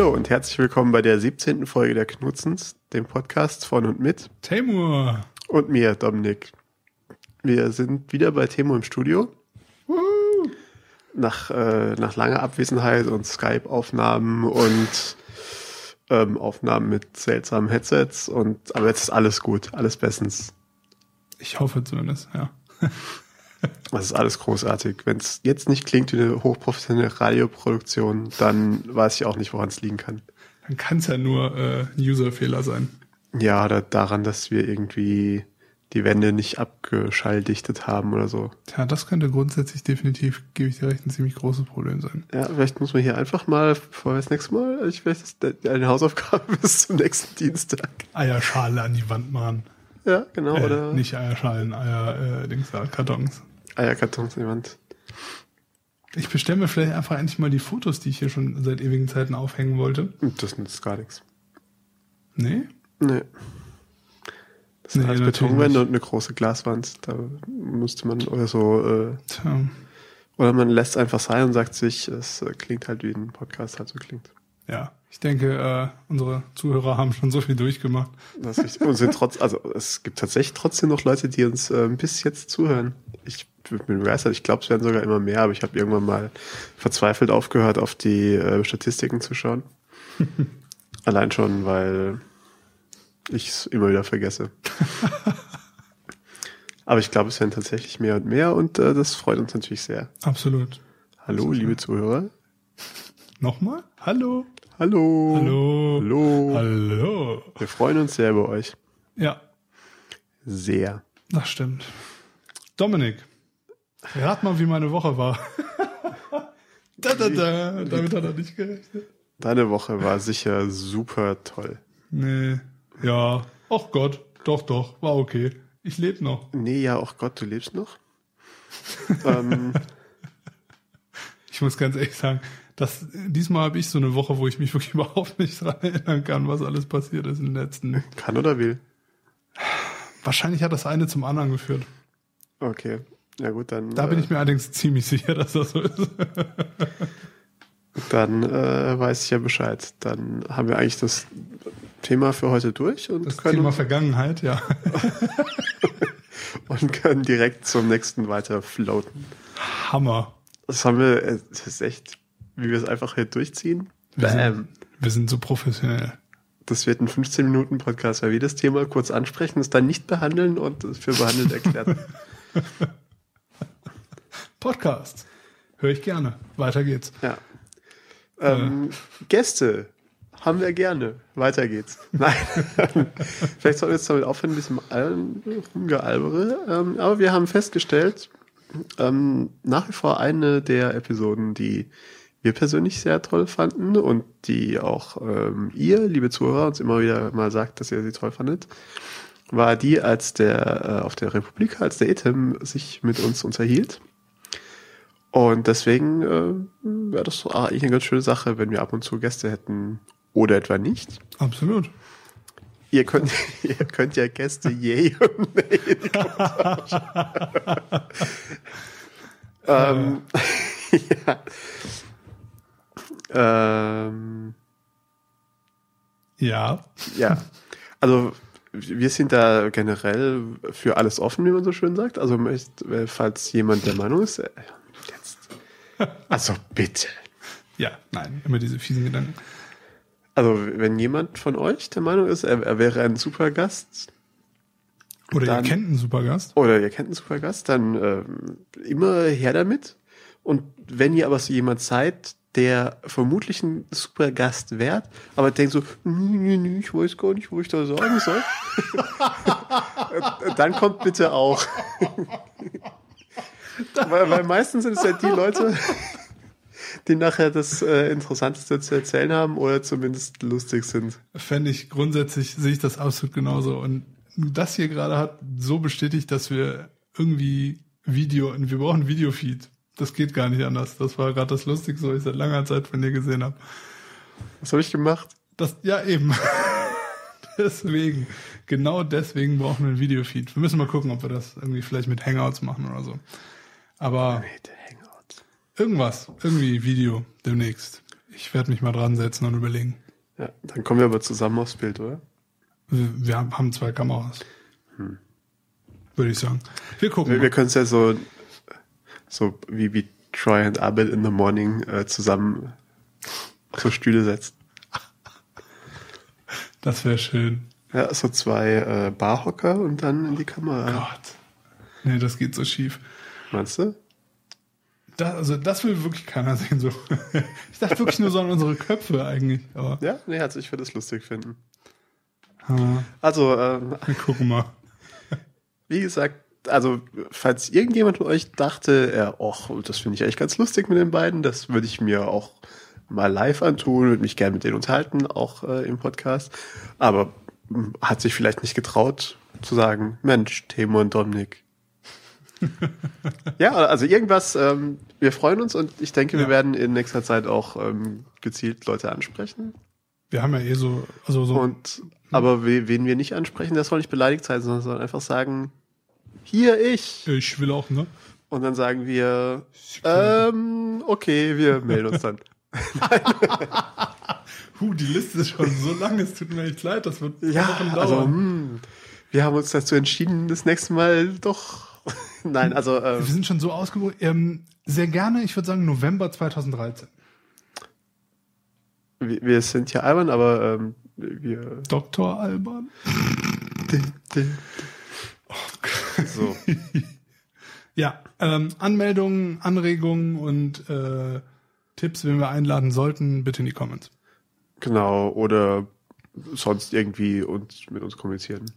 Hallo und herzlich willkommen bei der 17. Folge der Knutzens, dem Podcast von und mit Temur. und mir, Dominik. Wir sind wieder bei Temo im Studio. Nach, äh, nach langer Abwesenheit und Skype-Aufnahmen und ähm, Aufnahmen mit seltsamen Headsets und aber jetzt ist alles gut, alles bestens. Ich hoffe zumindest, ja. Das ist alles großartig. Wenn es jetzt nicht klingt wie eine hochprofessionelle Radioproduktion, dann weiß ich auch nicht, woran es liegen kann. Dann kann es ja nur äh, ein User-Fehler sein. Ja, oder daran, dass wir irgendwie die Wände nicht abgeschalldichtet haben oder so. Tja, das könnte grundsätzlich definitiv, gebe ich dir recht, ein ziemlich großes Problem sein. Ja, vielleicht muss man hier einfach mal, bevor wir das nächste Mal, ich vielleicht das, eine Hausaufgabe bis zum nächsten Dienstag. Eierschale an die Wand machen. Ja, genau, Äh, oder Nicht Eierschalen, Eier, äh, Dings da, Kartons. Eierkartons an die Wand. Ich bestelle mir vielleicht einfach endlich mal die Fotos, die ich hier schon seit ewigen Zeiten aufhängen wollte. Und Das nützt gar nichts. Nee? Nee. Das sind Nee, alles Betonwände und eine große Glaswand. Da müsste man oder so, äh, Tja. oder man lässt einfach sein und sagt sich, es äh, klingt halt wie ein Podcast halt so klingt. Ja, ich denke, äh, unsere Zuhörer haben schon so viel durchgemacht. Das ist. Und sind trotz, also es gibt tatsächlich trotzdem noch Leute, die uns äh, bis jetzt zuhören. Ich bin begeistert. Ich glaube, es werden sogar immer mehr, aber ich habe irgendwann mal verzweifelt aufgehört, auf die äh, Statistiken zu schauen. Allein schon, weil ich es immer wieder vergesse. aber ich glaube, es werden tatsächlich mehr und mehr und äh, das freut uns natürlich sehr. Absolut. Hallo, liebe Zuhörer. Nochmal? Hallo? Hallo. Hallo? Hallo. Hallo? Wir freuen uns sehr über euch. Ja, Sehr. das stimmt. Dominik, rat mal, wie meine Woche war. da, da, da. Damit hat er nicht gerechnet. Deine Woche war sicher super toll. Nee. Ja. Ach Gott. Doch, doch. War okay. Ich lebe noch. Nee, ja, auch Gott, du lebst noch. ähm, Ich muss ganz ehrlich sagen, dass, diesmal habe ich so eine Woche, wo ich mich wirklich überhaupt nicht dran erinnern kann, was alles passiert ist in den letzten. kann oder will. Wahrscheinlich hat das eine zum anderen geführt. Okay. Ja gut, dann, Da bin äh, ich mir allerdings ziemlich sicher, dass das so ist. dann äh, weiß ich ja Bescheid. Dann haben wir eigentlich das Thema für heute durch und, Das können, Thema Vergangenheit, ja. und können direkt zum nächsten weiter floaten. Hammer. Das haben wir, äh, das ist echt, wie wir es einfach hier durchziehen. Wir Bam. sind, wir sind so professionell. Das wird ein 15-Minuten-Podcast, weil wir das Thema kurz ansprechen, es dann nicht behandeln und es für behandelt erklären. Podcast. Höre ich gerne. Weiter geht's. Ja. Ähm, Gäste haben wir gerne. Weiter geht's. Nein. Vielleicht sollten wir jetzt damit aufhören, ein bisschen Al- rumgealbere. Ähm, aber wir haben festgestellt, ähm, nach wie vor eine der Episoden, die wir persönlich sehr toll fanden und die auch ähm, ihr, liebe Zuhörer, uns immer wieder mal sagt, dass ihr sie toll fandet, war die, als der äh, auf der Republik, als der Etem sich mit uns unterhielt. Und deswegen äh, wäre das doch eigentlich eine ganz schöne Sache, wenn wir ab und zu Gäste hätten oder etwa nicht. Absolut. Ihr könnt, ihr könnt ja Gäste yay und nay in die Kommentare schreiben. ähm, ja. Ähm, Ja. ja. Also wir sind da generell für alles offen, wie man so schön sagt. Also äh, falls jemand der Meinung ist, äh. Also bitte. Ja, nein, immer diese fiesen Gedanken. Also wenn jemand von euch der Meinung ist, er, er wäre ein super Gast Oder Dann- ihr kennt einen Supergast. oder ihr kennt einen super Gast, dann ähm, immer her damit. Und wenn ihr aber so jemand seid, der vermutlich ein super Gast wärt, aber denkt so, "Nee, nee, nee, ich weiß gar nicht, wo ich da sagen soll, dann kommt bitte auch. Weil, weil meistens sind es ja die Leute, die nachher das äh, Interessanteste zu erzählen haben oder zumindest lustig sind. Fände ich grundsätzlich, sehe ich das absolut genauso. Und das hier gerade hat so bestätigt, dass wir irgendwie Video, wir brauchen Videofeed. Das geht gar nicht anders. Das war gerade das Lustigste, was ich seit langer Zeit von dir gesehen habe. Was habe ich gemacht? Das, ja, eben. deswegen, genau deswegen brauchen wir ein Videofeed. Wir müssen mal gucken, ob wir das irgendwie vielleicht mit Hangouts machen oder so. Aber irgendwas, irgendwie Video demnächst. Ich werde mich mal dran setzen und überlegen. Ja, dann kommen wir aber zusammen aufs Bild, oder? Wir, wir haben zwei Kameras. Würde ich sagen. Wir gucken. Wir, wir können es ja so, so wie, wie Troy und Abel in the Morning äh, zusammen so Stühle setzen. Das wäre schön. Ja, so zwei äh, Barhocker und dann in die Kamera. Gott. Nee, das geht so schief. Meinst du? Das, also das will wirklich keiner sehen. So. Ich dachte wirklich nur so an unsere Köpfe eigentlich. Aber Ja, nee, also ich würde es lustig finden. ah, Also, ähm, wir gucken mal. wie gesagt, also falls irgendjemand von euch dachte, ja, och, das finde ich eigentlich ganz lustig mit den beiden, das würde ich mir auch mal live antun, würde mich gerne mit denen unterhalten, auch äh, im Podcast. Aber mh, hat sich vielleicht nicht getraut zu sagen, Mensch, Timo und Dominik. Ja, also irgendwas, ähm, wir freuen uns und ich denke, wir Ja. werden in nächster Zeit auch ähm, gezielt Leute ansprechen. Wir haben ja eh so, also so. Und aber we, wen wir nicht ansprechen, der soll nicht beleidigt sein, sondern soll einfach sagen, hier ich. ich will auch, ne? Und dann sagen wir, ähm, okay, wir melden uns dann. Huh, die Liste ist schon so lang, es tut mir echt leid, das wird Ja, Wochen also dauern. hm, wir haben uns dazu entschieden, das nächste Mal doch. Nein, also äh, Wir sind schon so ausgewogen. Ähm, sehr gerne, ich würde sagen November 2013. wir, wir sind ja albern, aber ähm, wir. Dr. Alban. So. Ja, ähm, Anmeldungen, Anregungen und äh, Tipps, wenn wir einladen sollten, bitte in die Comments. Genau, oder sonst irgendwie uns mit uns kommunizieren.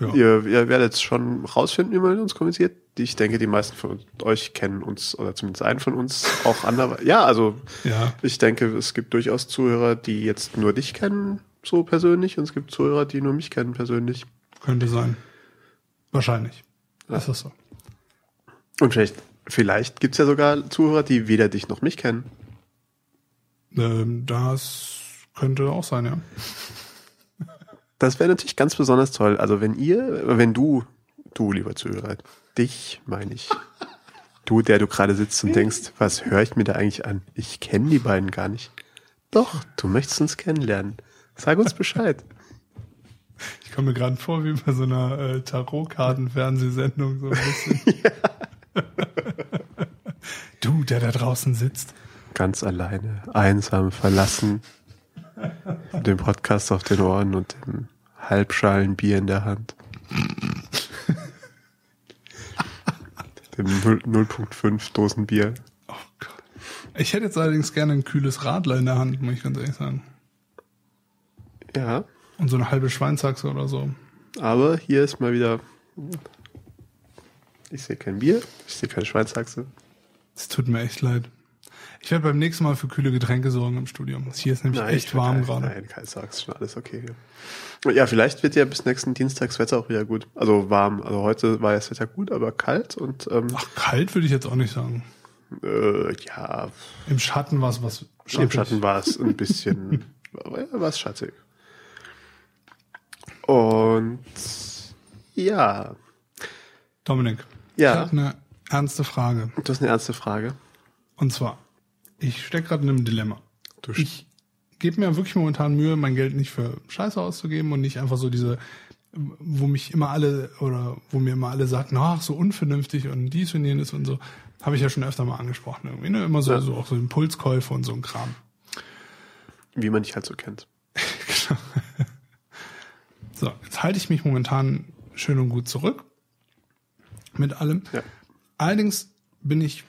Ja. Ihr, ihr werdet schon rausfinden, wie man mit uns kommuniziert. Ich denke, die meisten von euch kennen uns, oder zumindest einen von uns, auch anderweitig. Ja, also Ja, ich denke, es gibt durchaus Zuhörer, die jetzt nur dich kennen, so persönlich, und es gibt Zuhörer, die nur mich kennen persönlich. könnte sein. Wahrscheinlich. Ist das so? Und vielleicht, vielleicht gibt's ja sogar Zuhörer, die weder dich noch mich kennen. Ähm, das könnte auch sein, ja. Das wäre natürlich ganz besonders toll. Also wenn ihr, wenn du, du lieber Zuhörer, dich meine ich, du, der du gerade sitzt und denkst, was höre ich mir da eigentlich an? Ich kenne die beiden gar nicht. Doch, du möchtest uns kennenlernen. Sag uns Bescheid. Ich komme mir gerade vor wie bei so einer äh, Tarotkarten-Fernsehsendung so ein bisschen. du, der da draußen sitzt. Ganz alleine, einsam, verlassen, mit dem Podcast auf den Ohren und dem Halbschalen Bier in der Hand. dem 0 0.5 Dosen Bier. Oh Gott. Ich hätte jetzt allerdings gerne ein kühles Radler in der Hand, muss ich ganz ehrlich sagen. Ja, Und so eine halbe Schweinshaxe oder so. aber hier ist mal wieder. Ich sehe kein Bier, ich sehe keine Schweinshaxe. Es tut mir echt leid. Ich werde beim nächsten Mal für kühle Getränke sorgen im Studium. Hier ist nämlich ich echt warm kein- gerade. Nein, keine Sag's, schon alles okay. Ja. vielleicht wird ja bis nächsten Dienstag das Wetter auch wieder gut. Also warm. Also heute war ja das Wetter gut, aber kalt und ähm, Ach, kalt würde ich jetzt auch nicht sagen. äh, ja, Im Schatten war es was im schattig. Schatten war es ein bisschen, war es schattig. Und ja, Dominik, Ja. ich habe eine ernste Frage. du hast eine ernste Frage. Und zwar, ich stecke gerade in einem Dilemma. Du Ich gebe mir wirklich momentan Mühe, mein Geld nicht für Scheiße auszugeben und nicht einfach so diese, wo mich immer alle oder wo mir immer alle sagten, ach, so unvernünftig und dies und jenes und so, habe ich ja schon öfter mal angesprochen irgendwie, ne? Immer so, Ja. so auch so Impulskäufe und so ein Kram. wie man dich halt so kennt. So, jetzt halte ich mich momentan schön und gut zurück mit allem. Ja. Allerdings bin ich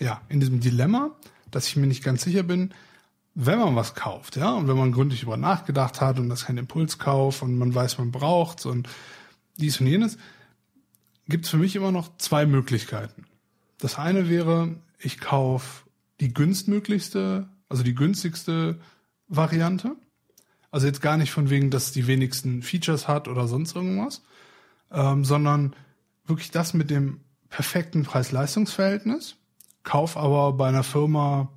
ja in diesem Dilemma, dass ich mir nicht ganz sicher bin, wenn man was kauft, ja, und wenn man gründlich über nachgedacht hat und das kein Impulskauf und man weiß, man braucht's und dies und jenes, gibt es für mich immer noch zwei Möglichkeiten. Das eine wäre, ich kaufe die günstmöglichste, also die günstigste Variante. Also jetzt gar nicht von wegen, dass es die wenigsten Features hat oder sonst irgendwas, ähm, sondern wirklich das mit dem perfekten Preis-Leistungs-Verhältnis. Kauf aber bei einer Firma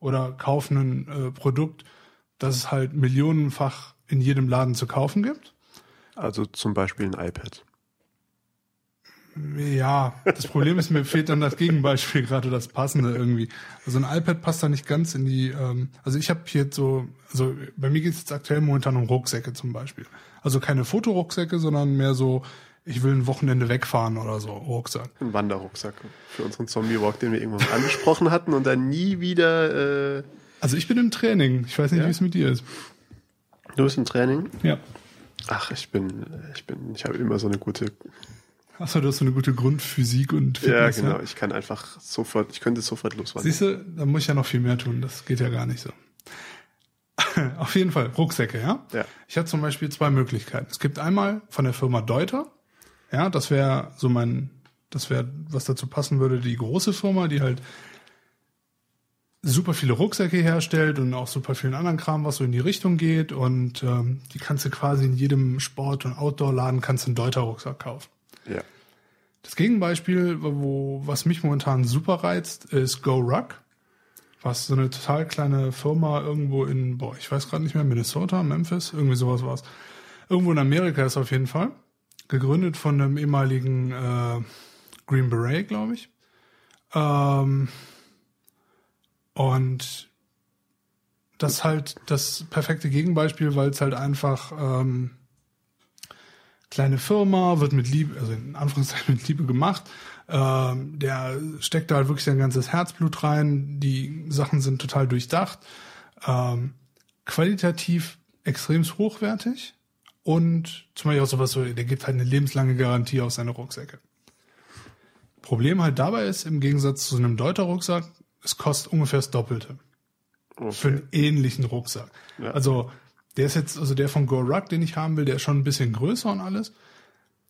oder kauf ein äh, Produkt, das es halt millionenfach in jedem Laden zu kaufen gibt. Also zum Beispiel ein iPad. Ja, das Problem ist, mir fehlt dann das Gegenbeispiel gerade das passende irgendwie. Also ein iPad passt da nicht ganz in die. Ähm, also ich habe hier so, also bei mir geht es jetzt aktuell momentan um Rucksäcke zum Beispiel. Also keine Fotorucksäcke, sondern mehr so, ich will ein Wochenende wegfahren oder so Rucksack. Ein Wanderrucksack für unseren Zombie-Walk, den wir irgendwann angesprochen hatten und dann nie wieder. Äh also ich bin im Training. Ich weiß nicht, Ja? wie es mit dir ist. du bist im Training? Ja. Ach, ich bin, ich bin, ich habe immer so eine gute. Achso, du hast so eine gute Grundphysik und Ja, Fitness. genau. Ich kann einfach sofort, ich könnte sofort loswandern. Siehst du, da muss ich ja noch viel mehr tun. Das geht ja gar nicht so. Auf jeden Fall, Rucksäcke, ja? Ja. Ich habe zum Beispiel zwei Möglichkeiten. Es gibt einmal von der Firma Deuter, ja, das wäre so mein, das wäre, was dazu passen würde, die große Firma, die halt super viele Rucksäcke herstellt und auch super vielen anderen Kram, was so in die Richtung geht. Und ähm, die kannst du quasi in jedem Sport- und Outdoor-Laden kannst du einen Deuter-Rucksack kaufen. Ja. Das Gegenbeispiel, wo, was mich momentan super reizt, ist Go Ruck. Was so eine total kleine Firma irgendwo in, boah, ich weiß gerade nicht mehr, Minnesota, Memphis, irgendwie sowas war's. Irgendwo in Amerika ist auf jeden Fall. Gegründet von einem ehemaligen äh, Green Beret, glaube ich. Ähm, und das ist halt das perfekte Gegenbeispiel, weil es halt einfach ähm, kleine Firma, wird mit Liebe, also in Anführungszeichen mit Liebe gemacht. Ähm, der steckt da halt wirklich sein ganzes Herzblut rein. Die Sachen sind total durchdacht. Ähm, qualitativ extrem hochwertig. Und zum Beispiel auch sowas so, der gibt halt eine lebenslange Garantie auf seine Rucksäcke. Problem halt dabei ist, im Gegensatz zu einem Deuter-Rucksack, es kostet ungefähr das Doppelte für Okay. einen ähnlichen Rucksack. Ja. Also der ist jetzt, also der von Go Ruck, den ich haben will, der ist schon ein bisschen größer und alles,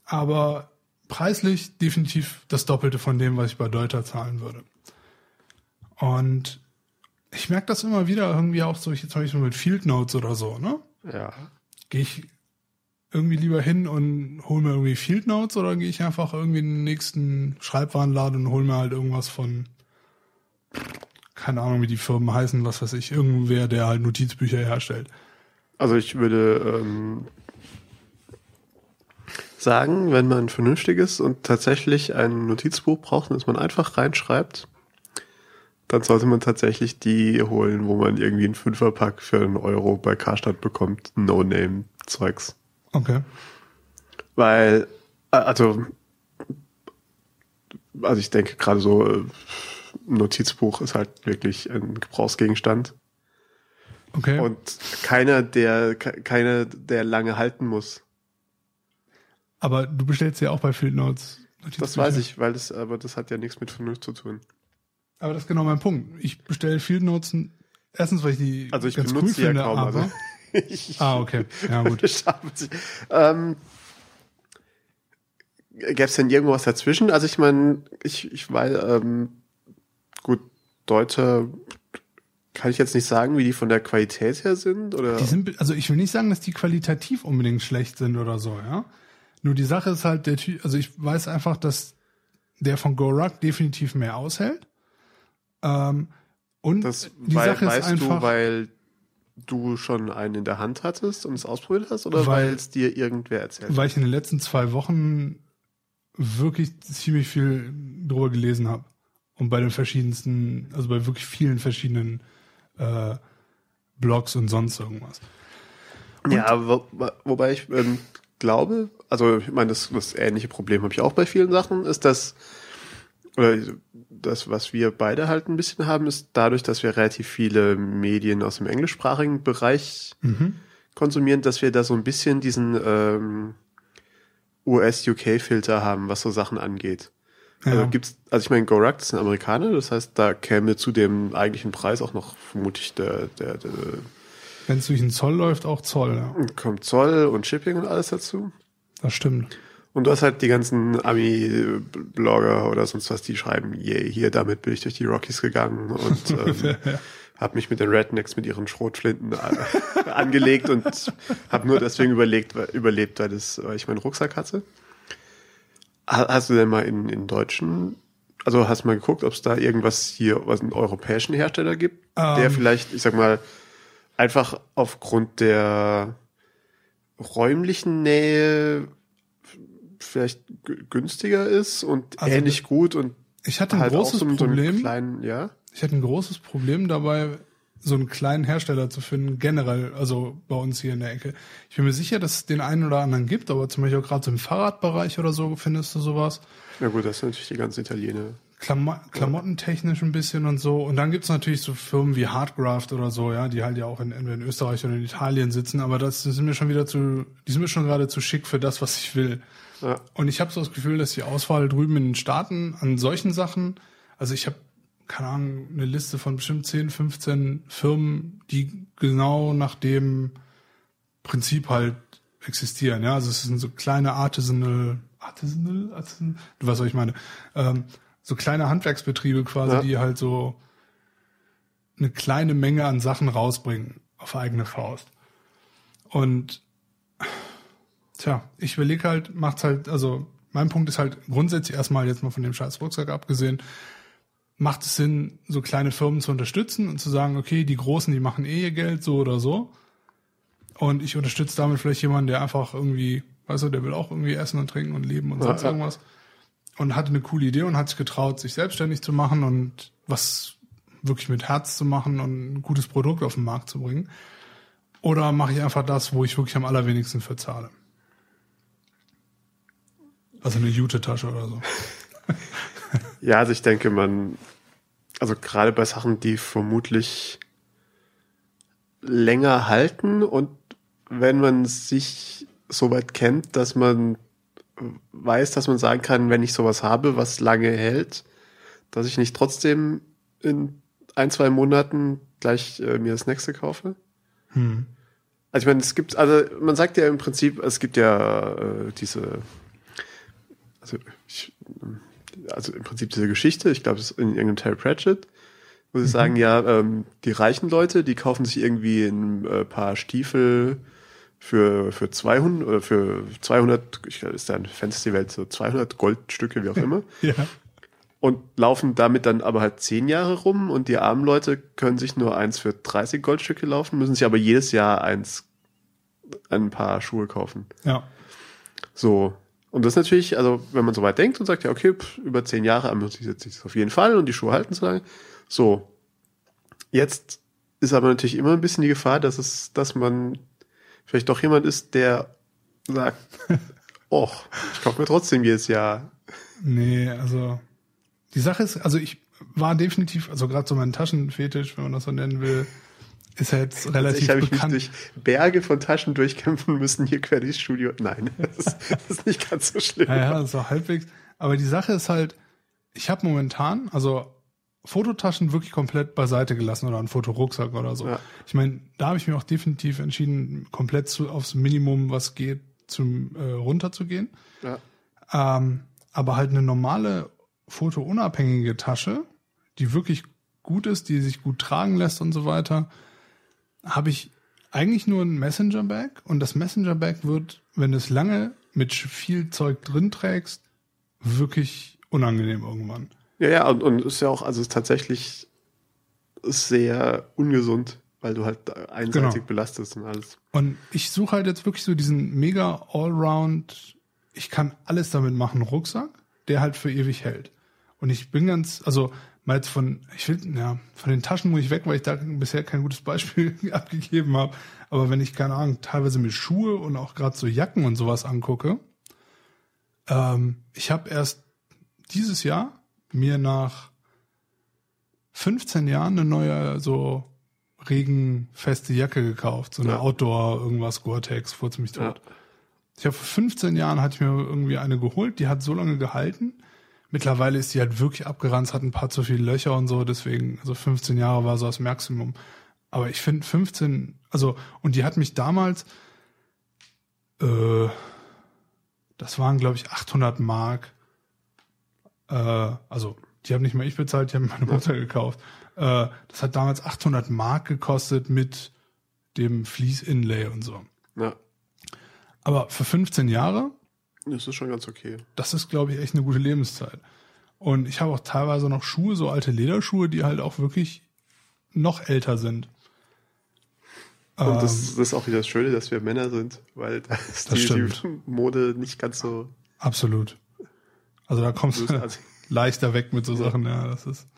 aber preislich definitiv das Doppelte von dem, was ich bei Deuter zahlen würde. Und ich merke das immer wieder irgendwie auch so, ich jetzt zum Beispiel mit Field Notes oder so, ne? Ja. Gehe ich irgendwie lieber hin und hole mir irgendwie Field Notes oder gehe ich einfach irgendwie in den nächsten Schreibwarenladen und hole mir halt irgendwas von, keine Ahnung, wie die Firmen heißen, was weiß ich, irgendwer, der halt Notizbücher herstellt. Also ich würde ähm, sagen, wenn man vernünftig ist und tatsächlich ein Notizbuch braucht, das man einfach reinschreibt, dann sollte man tatsächlich die holen, wo man irgendwie einen Fünferpack für einen Euro bei Karstadt bekommt. No-Name-Zeugs. Okay. Weil, also, also ich denke gerade so, äh, ein Notizbuch ist halt wirklich ein Gebrauchsgegenstand. Okay. Und keiner, der, ke- keiner, der lange halten muss. aber du bestellst ja auch bei Field Notes. Das weiß ich, weil das, aber das hat ja nichts mit Vernunft zu tun. Aber das ist genau mein Punkt. Ich bestelle Field Notes erstens, weil ich die Also ich ganz benutze cool die ja finde, kaum. aber Also ich, ah okay, ja gut. ähm, Gäbe es denn irgendwas dazwischen? Also ich meine, ich, ich weiß, ähm, gut, Deutsche kann ich jetzt nicht sagen, wie die von der Qualität her sind, oder? Die sind, also ich will nicht sagen, dass die qualitativ unbedingt schlecht sind oder so, ja. Nur die Sache ist halt, der Typ, also ich weiß einfach, dass der von GoRuck definitiv mehr aushält. Ähm, und das die weil, Sache ist weißt einfach, du, weil du schon einen in der Hand hattest und es ausprobiert hast, oder Weil- es dir irgendwer erzählt hat? weil ich in den letzten zwei Wochen wirklich ziemlich viel drüber gelesen habe. Und bei den verschiedensten, also bei wirklich vielen verschiedenen äh, Blogs und sonst irgendwas. Ja, wo, wobei ich ähm, glaube, also ich meine, das, das ähnliche Problem habe ich auch bei vielen Sachen, ist, dass, oder das, was wir beide halt ein bisschen haben, ist dadurch, dass wir relativ viele Medien aus dem englischsprachigen Bereich Mhm. konsumieren, dass wir da so ein bisschen diesen ähm, US-UK-Filter haben, was so Sachen angeht. Also Ja. gibt's, also ich meine, Gorak ist ein Amerikaner, das heißt, da käme zu dem eigentlichen Preis auch noch vermutlich der, der, der Wenn es durch den Zoll läuft, auch Zoll, ja. kommt Zoll und Shipping und alles dazu. Das stimmt. Und du hast halt die ganzen Ami-Blogger oder sonst was, die schreiben, yay, hier, damit bin ich durch die Rockies gegangen und ähm, habe mich mit den Rednecks mit ihren Schrotflinten angelegt und habe nur deswegen überlegt, überlebt, weil, das, weil ich meinen Rucksack hatte. Ha- Hast du denn mal in, in deutschen, also hast du mal geguckt, ob es da irgendwas hier, was einen europäischen Hersteller gibt, der Ähm. vielleicht, ich sag mal, einfach aufgrund der räumlichen Nähe vielleicht günstiger ist und also ähnlich gut und ich hatte ein halt großes so Problem. So kleinen, ja? Ich hatte ein großes Problem dabei, so einen kleinen Hersteller zu finden, generell, also bei uns hier in der Ecke. Ich bin mir sicher, dass es den einen oder anderen gibt, aber zum Beispiel auch gerade so im Fahrradbereich oder so findest du sowas. Ja gut, das sind natürlich die ganzen Italiener. Klam klamottentechnisch ein bisschen und so. Und dann gibt's natürlich so Firmen wie Hardgraft oder so, ja, die halt ja auch in, in Österreich oder in Italien sitzen, aber das sind mir schon wieder zu, die sind mir schon gerade zu schick für das, was ich will. Ja. Und ich habe so das Gefühl, dass die Auswahl drüben in den Staaten an solchen Sachen, also ich habe keine Ahnung, eine Liste von bestimmt 10, 15 Firmen, die genau nach dem Prinzip halt existieren. Ja, also es sind so kleine Artisanal, Artisanal, Artisanal du weißt, was ich meine. Ähm, so kleine Handwerksbetriebe quasi, ja. die halt so eine kleine Menge an Sachen rausbringen auf eigene Faust. Und tja, ich überlege halt, macht's halt, also mein Punkt ist halt grundsätzlich erstmal jetzt mal von dem scheiß Rucksack abgesehen, macht es Sinn, so kleine Firmen zu unterstützen und zu sagen, okay, die Großen, die machen eh ihr Geld so oder so. Und ich unterstütze damit vielleicht jemanden, der einfach irgendwie, weißt du, der will auch irgendwie essen und trinken und leben und sonst ja, irgendwas. Und hatte eine coole Idee und hat sich getraut, sich selbstständig zu machen und was wirklich mit Herz zu machen und ein gutes Produkt auf den Markt zu bringen. Oder mache ich einfach das, wo ich wirklich am allerwenigsten für zahle? Also eine Jute-Tasche oder so. Ja, also ich denke, man, also gerade bei Sachen, die vermutlich länger halten und wenn man sich so weit kennt, dass man weiß, dass man sagen kann, wenn ich sowas habe, was lange hält, dass ich nicht trotzdem in ein, zwei Monaten gleich äh, mir das nächste kaufe. Hm. Also ich meine, es gibt, also man sagt ja im Prinzip, es gibt ja äh, diese, also ich, also im Prinzip diese Geschichte, ich glaube, es ist in irgendeinem Terry Pratchett, wo sie mhm. sagen, ja, ähm, die reichen Leute, die kaufen sich irgendwie ein äh, paar Stiefel für, für 200 oder für 200, ich glaube, ist da ein Fantasy-Welt so 200 Goldstücke, wie auch immer. ja. Und laufen damit dann aber halt zehn Jahre rum und die armen Leute können sich nur eins für 30 Goldstücke laufen, müssen sich aber jedes Jahr eins, ein paar Schuhe kaufen. Ja. So. Und das ist natürlich, also wenn man so weit denkt und sagt, ja, okay, pff, über zehn Jahre amortisiert sich das auf jeden Fall und die Schuhe halten so lange. So. Jetzt ist aber natürlich immer ein bisschen die Gefahr, dass es, dass man vielleicht doch jemand ist, der sagt, och, ich kaufe mir trotzdem jedes Jahr. Nee, also die Sache ist, also ich war definitiv, also gerade so mein Taschenfetisch, wenn man das so nennen will, ist ja jetzt relativ also ich bekannt. Mich durch Berge von Taschen durchkämpfen müssen hier quer durchs Studio. Nein, das ist, das ist nicht ganz so schlimm. Ja, ja, so halbwegs. Aber die Sache ist halt, ich habe momentan, also Fototaschen wirklich komplett beiseite gelassen oder ein Fotorucksack oder so. Ja. Ich meine, da habe ich mir auch definitiv entschieden, komplett zu, aufs Minimum, was geht, zum äh, runterzugehen. Ja. Ähm, aber halt eine normale fotounabhängige Tasche, die wirklich gut ist, die sich gut tragen lässt und so weiter, habe ich eigentlich nur ein Messenger-Bag und das Messenger-Bag wird, wenn du es lange mit viel Zeug drin trägst, wirklich unangenehm irgendwann. Ja, ja, und, und ist ja auch, also tatsächlich sehr ungesund, weil du halt einseitig genau. belastest und alles. Und ich suche halt jetzt wirklich so diesen mega Allround, ich kann alles damit machen, Rucksack, der halt für ewig hält. Und ich bin ganz, also mal jetzt von, ich will, ja, von den Taschen muss ich weg, weil ich da bisher kein gutes Beispiel abgegeben habe. Aber wenn ich, keine Ahnung, teilweise mir Schuhe und auch gerade so Jacken und sowas angucke, ähm, ich habe erst dieses Jahr mir nach 15 Jahren eine neue, so regenfeste Jacke gekauft, so eine ja. Outdoor, irgendwas Gore-Tex, vor ziemlich tot. Ja. Ich habe vor 15 Jahren hatte ich mir irgendwie eine geholt, die hat so lange gehalten Mittlerweile ist die halt wirklich abgeranzt, hat ein paar zu viele Löcher und so, deswegen, also 15 Jahre war so das Maximum. Aber ich finde 15, also, und die hat mich damals, äh, das waren, glaube ich, 800 Mark. Äh, also, die haben nicht mal ich bezahlt, die haben meine Mutter gekauft. Äh, das hat damals 800 Mark gekostet mit dem Fließ-Inlay und so. Ja. Aber für 15 Jahre das ist schon ganz okay. Das ist, glaube ich, echt eine gute Lebenszeit. Und ich habe auch teilweise noch Schuhe, so alte Lederschuhe, die halt auch wirklich noch älter sind. Und das, ähm, das, ist auch wieder das Schöne, dass wir Männer sind, weil da ist die, die, Mode nicht ganz so. Absolut. Also da kommst du leichter weg mit so Sachen, ja, das ist.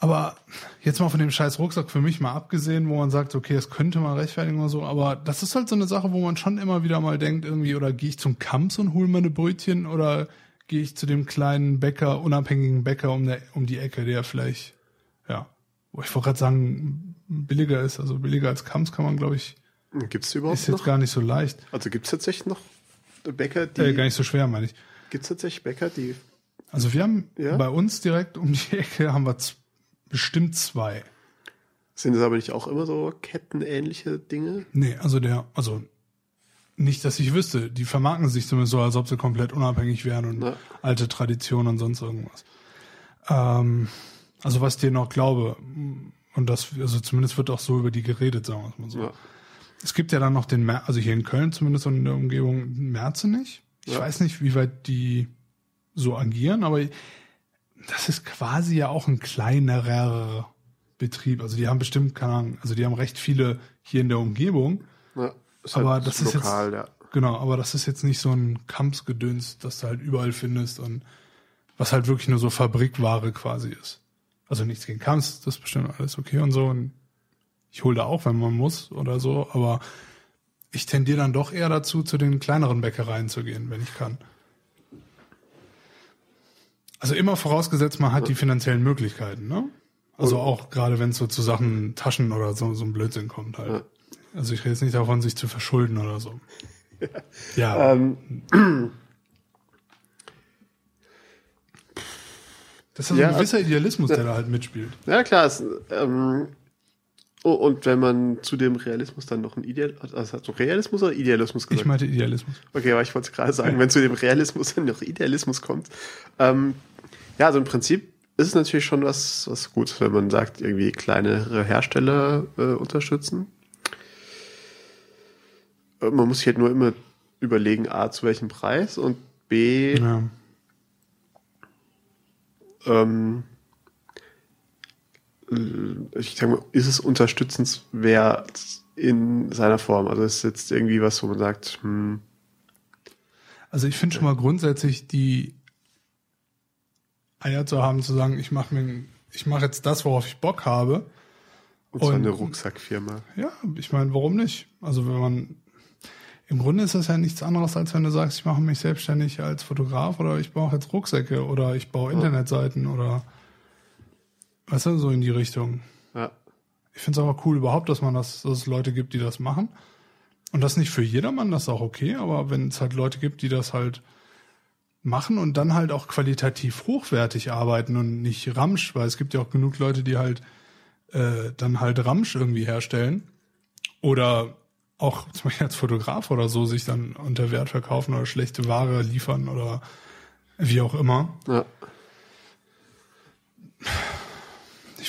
Aber jetzt mal von dem scheiß Rucksack für mich mal abgesehen, wo man sagt, okay, das könnte man rechtfertigen oder so, aber das ist halt so eine Sache, wo man schon immer wieder mal denkt, irgendwie, oder gehe ich zum Kamps und hole meine Brötchen oder gehe ich zu dem kleinen Bäcker, unabhängigen Bäcker um, der, um die Ecke, der vielleicht, ja, wo ich wollte gerade sagen, billiger ist, also billiger als Kamps kann man, glaube ich, Gibt es überhaupt ist jetzt noch? gar nicht so leicht. Also gibt es tatsächlich noch Bäcker, die. Äh, gar nicht so schwer, meine ich. Gibt es tatsächlich Bäcker, die. Also wir haben Ja? bei uns direkt um die Ecke haben wir bestimmt zwei. Sind es aber nicht auch immer so kettenähnliche Dinge? Nee, also der, also nicht, dass ich wüsste. Die vermarkten sich zumindest so, als ob sie komplett unabhängig wären und Ja. alte Traditionen und sonst irgendwas. Ähm, also was ich dir noch glaube, und das, also zumindest wird auch so über die geredet, sagen wir es mal so. Ja. Es gibt ja dann noch den, Mer also hier in Köln zumindest und in der Umgebung, Merze nicht. Ich Ja. weiß nicht, wie weit die so agieren, aber das ist quasi ja auch ein kleinerer Betrieb. Also die haben bestimmt, keine Ahnung, also die haben recht viele hier in der Umgebung. Ja, ist Aber halt das ist lokal, ja. Genau, aber das ist jetzt nicht so ein Kampfsgedöns, das du halt überall findest und was halt wirklich nur so Fabrikware quasi ist. Also nichts gegen Kamps, das ist bestimmt alles okay und so. Und ich hole da auch, wenn man muss oder so, aber ich tendiere dann doch eher dazu, zu den kleineren Bäckereien zu gehen, wenn ich kann. Also immer vorausgesetzt, man hat die finanziellen Möglichkeiten, ne? Also auch gerade wenn es so zu Sachen Taschen oder so, so ein Blödsinn kommt halt. Also ich rede jetzt nicht davon, sich zu verschulden oder so. Ja, Ähm, das ist ja so ja, ein gewisser Idealismus, der da halt mitspielt. ja, klar. Es, ähm, oh, und wenn man zu dem Realismus dann noch ein Ideal, also hast du Realismus oder Idealismus gesagt? Ich meinte Idealismus. Okay, aber ich wollte gerade sagen, wenn zu dem Realismus dann noch Idealismus kommt. Ähm, ja, also im Prinzip ist es natürlich schon was, was Gutes, wenn man sagt, irgendwie kleinere Hersteller äh, unterstützen. Äh, Man muss sich halt nur immer überlegen, A, zu welchem Preis und B, Ja. ähm, äh, ich sag mal, ist es unterstützenswert in seiner Form? Also ist jetzt irgendwie was, wo man sagt, hm, Also ich finde schon mal grundsätzlich die Eier zu haben, zu sagen, ich mache mir, ich mache jetzt das, worauf ich Bock habe. und zwar Und- eine Rucksackfirma. Ja, ich meine, warum nicht? Also wenn man im Grunde ist das ja nichts anderes, als wenn du sagst, ich mache mich selbstständig als Fotograf oder ich baue jetzt Rucksäcke oder ich baue Internetseiten oder weißt du, so in die Richtung. Ja. Ich finde es aber cool überhaupt, dass man das, dass es Leute gibt, die das machen. Und das nicht für jedermann, das ist auch okay, aber wenn es halt Leute gibt, die das halt machen und dann halt auch qualitativ hochwertig arbeiten und nicht Ramsch, weil es gibt ja auch genug Leute, die halt äh, dann halt Ramsch irgendwie herstellen oder auch zum Beispiel als Fotograf oder so sich dann unter Wert verkaufen oder schlechte Ware liefern oder wie auch immer. Ja.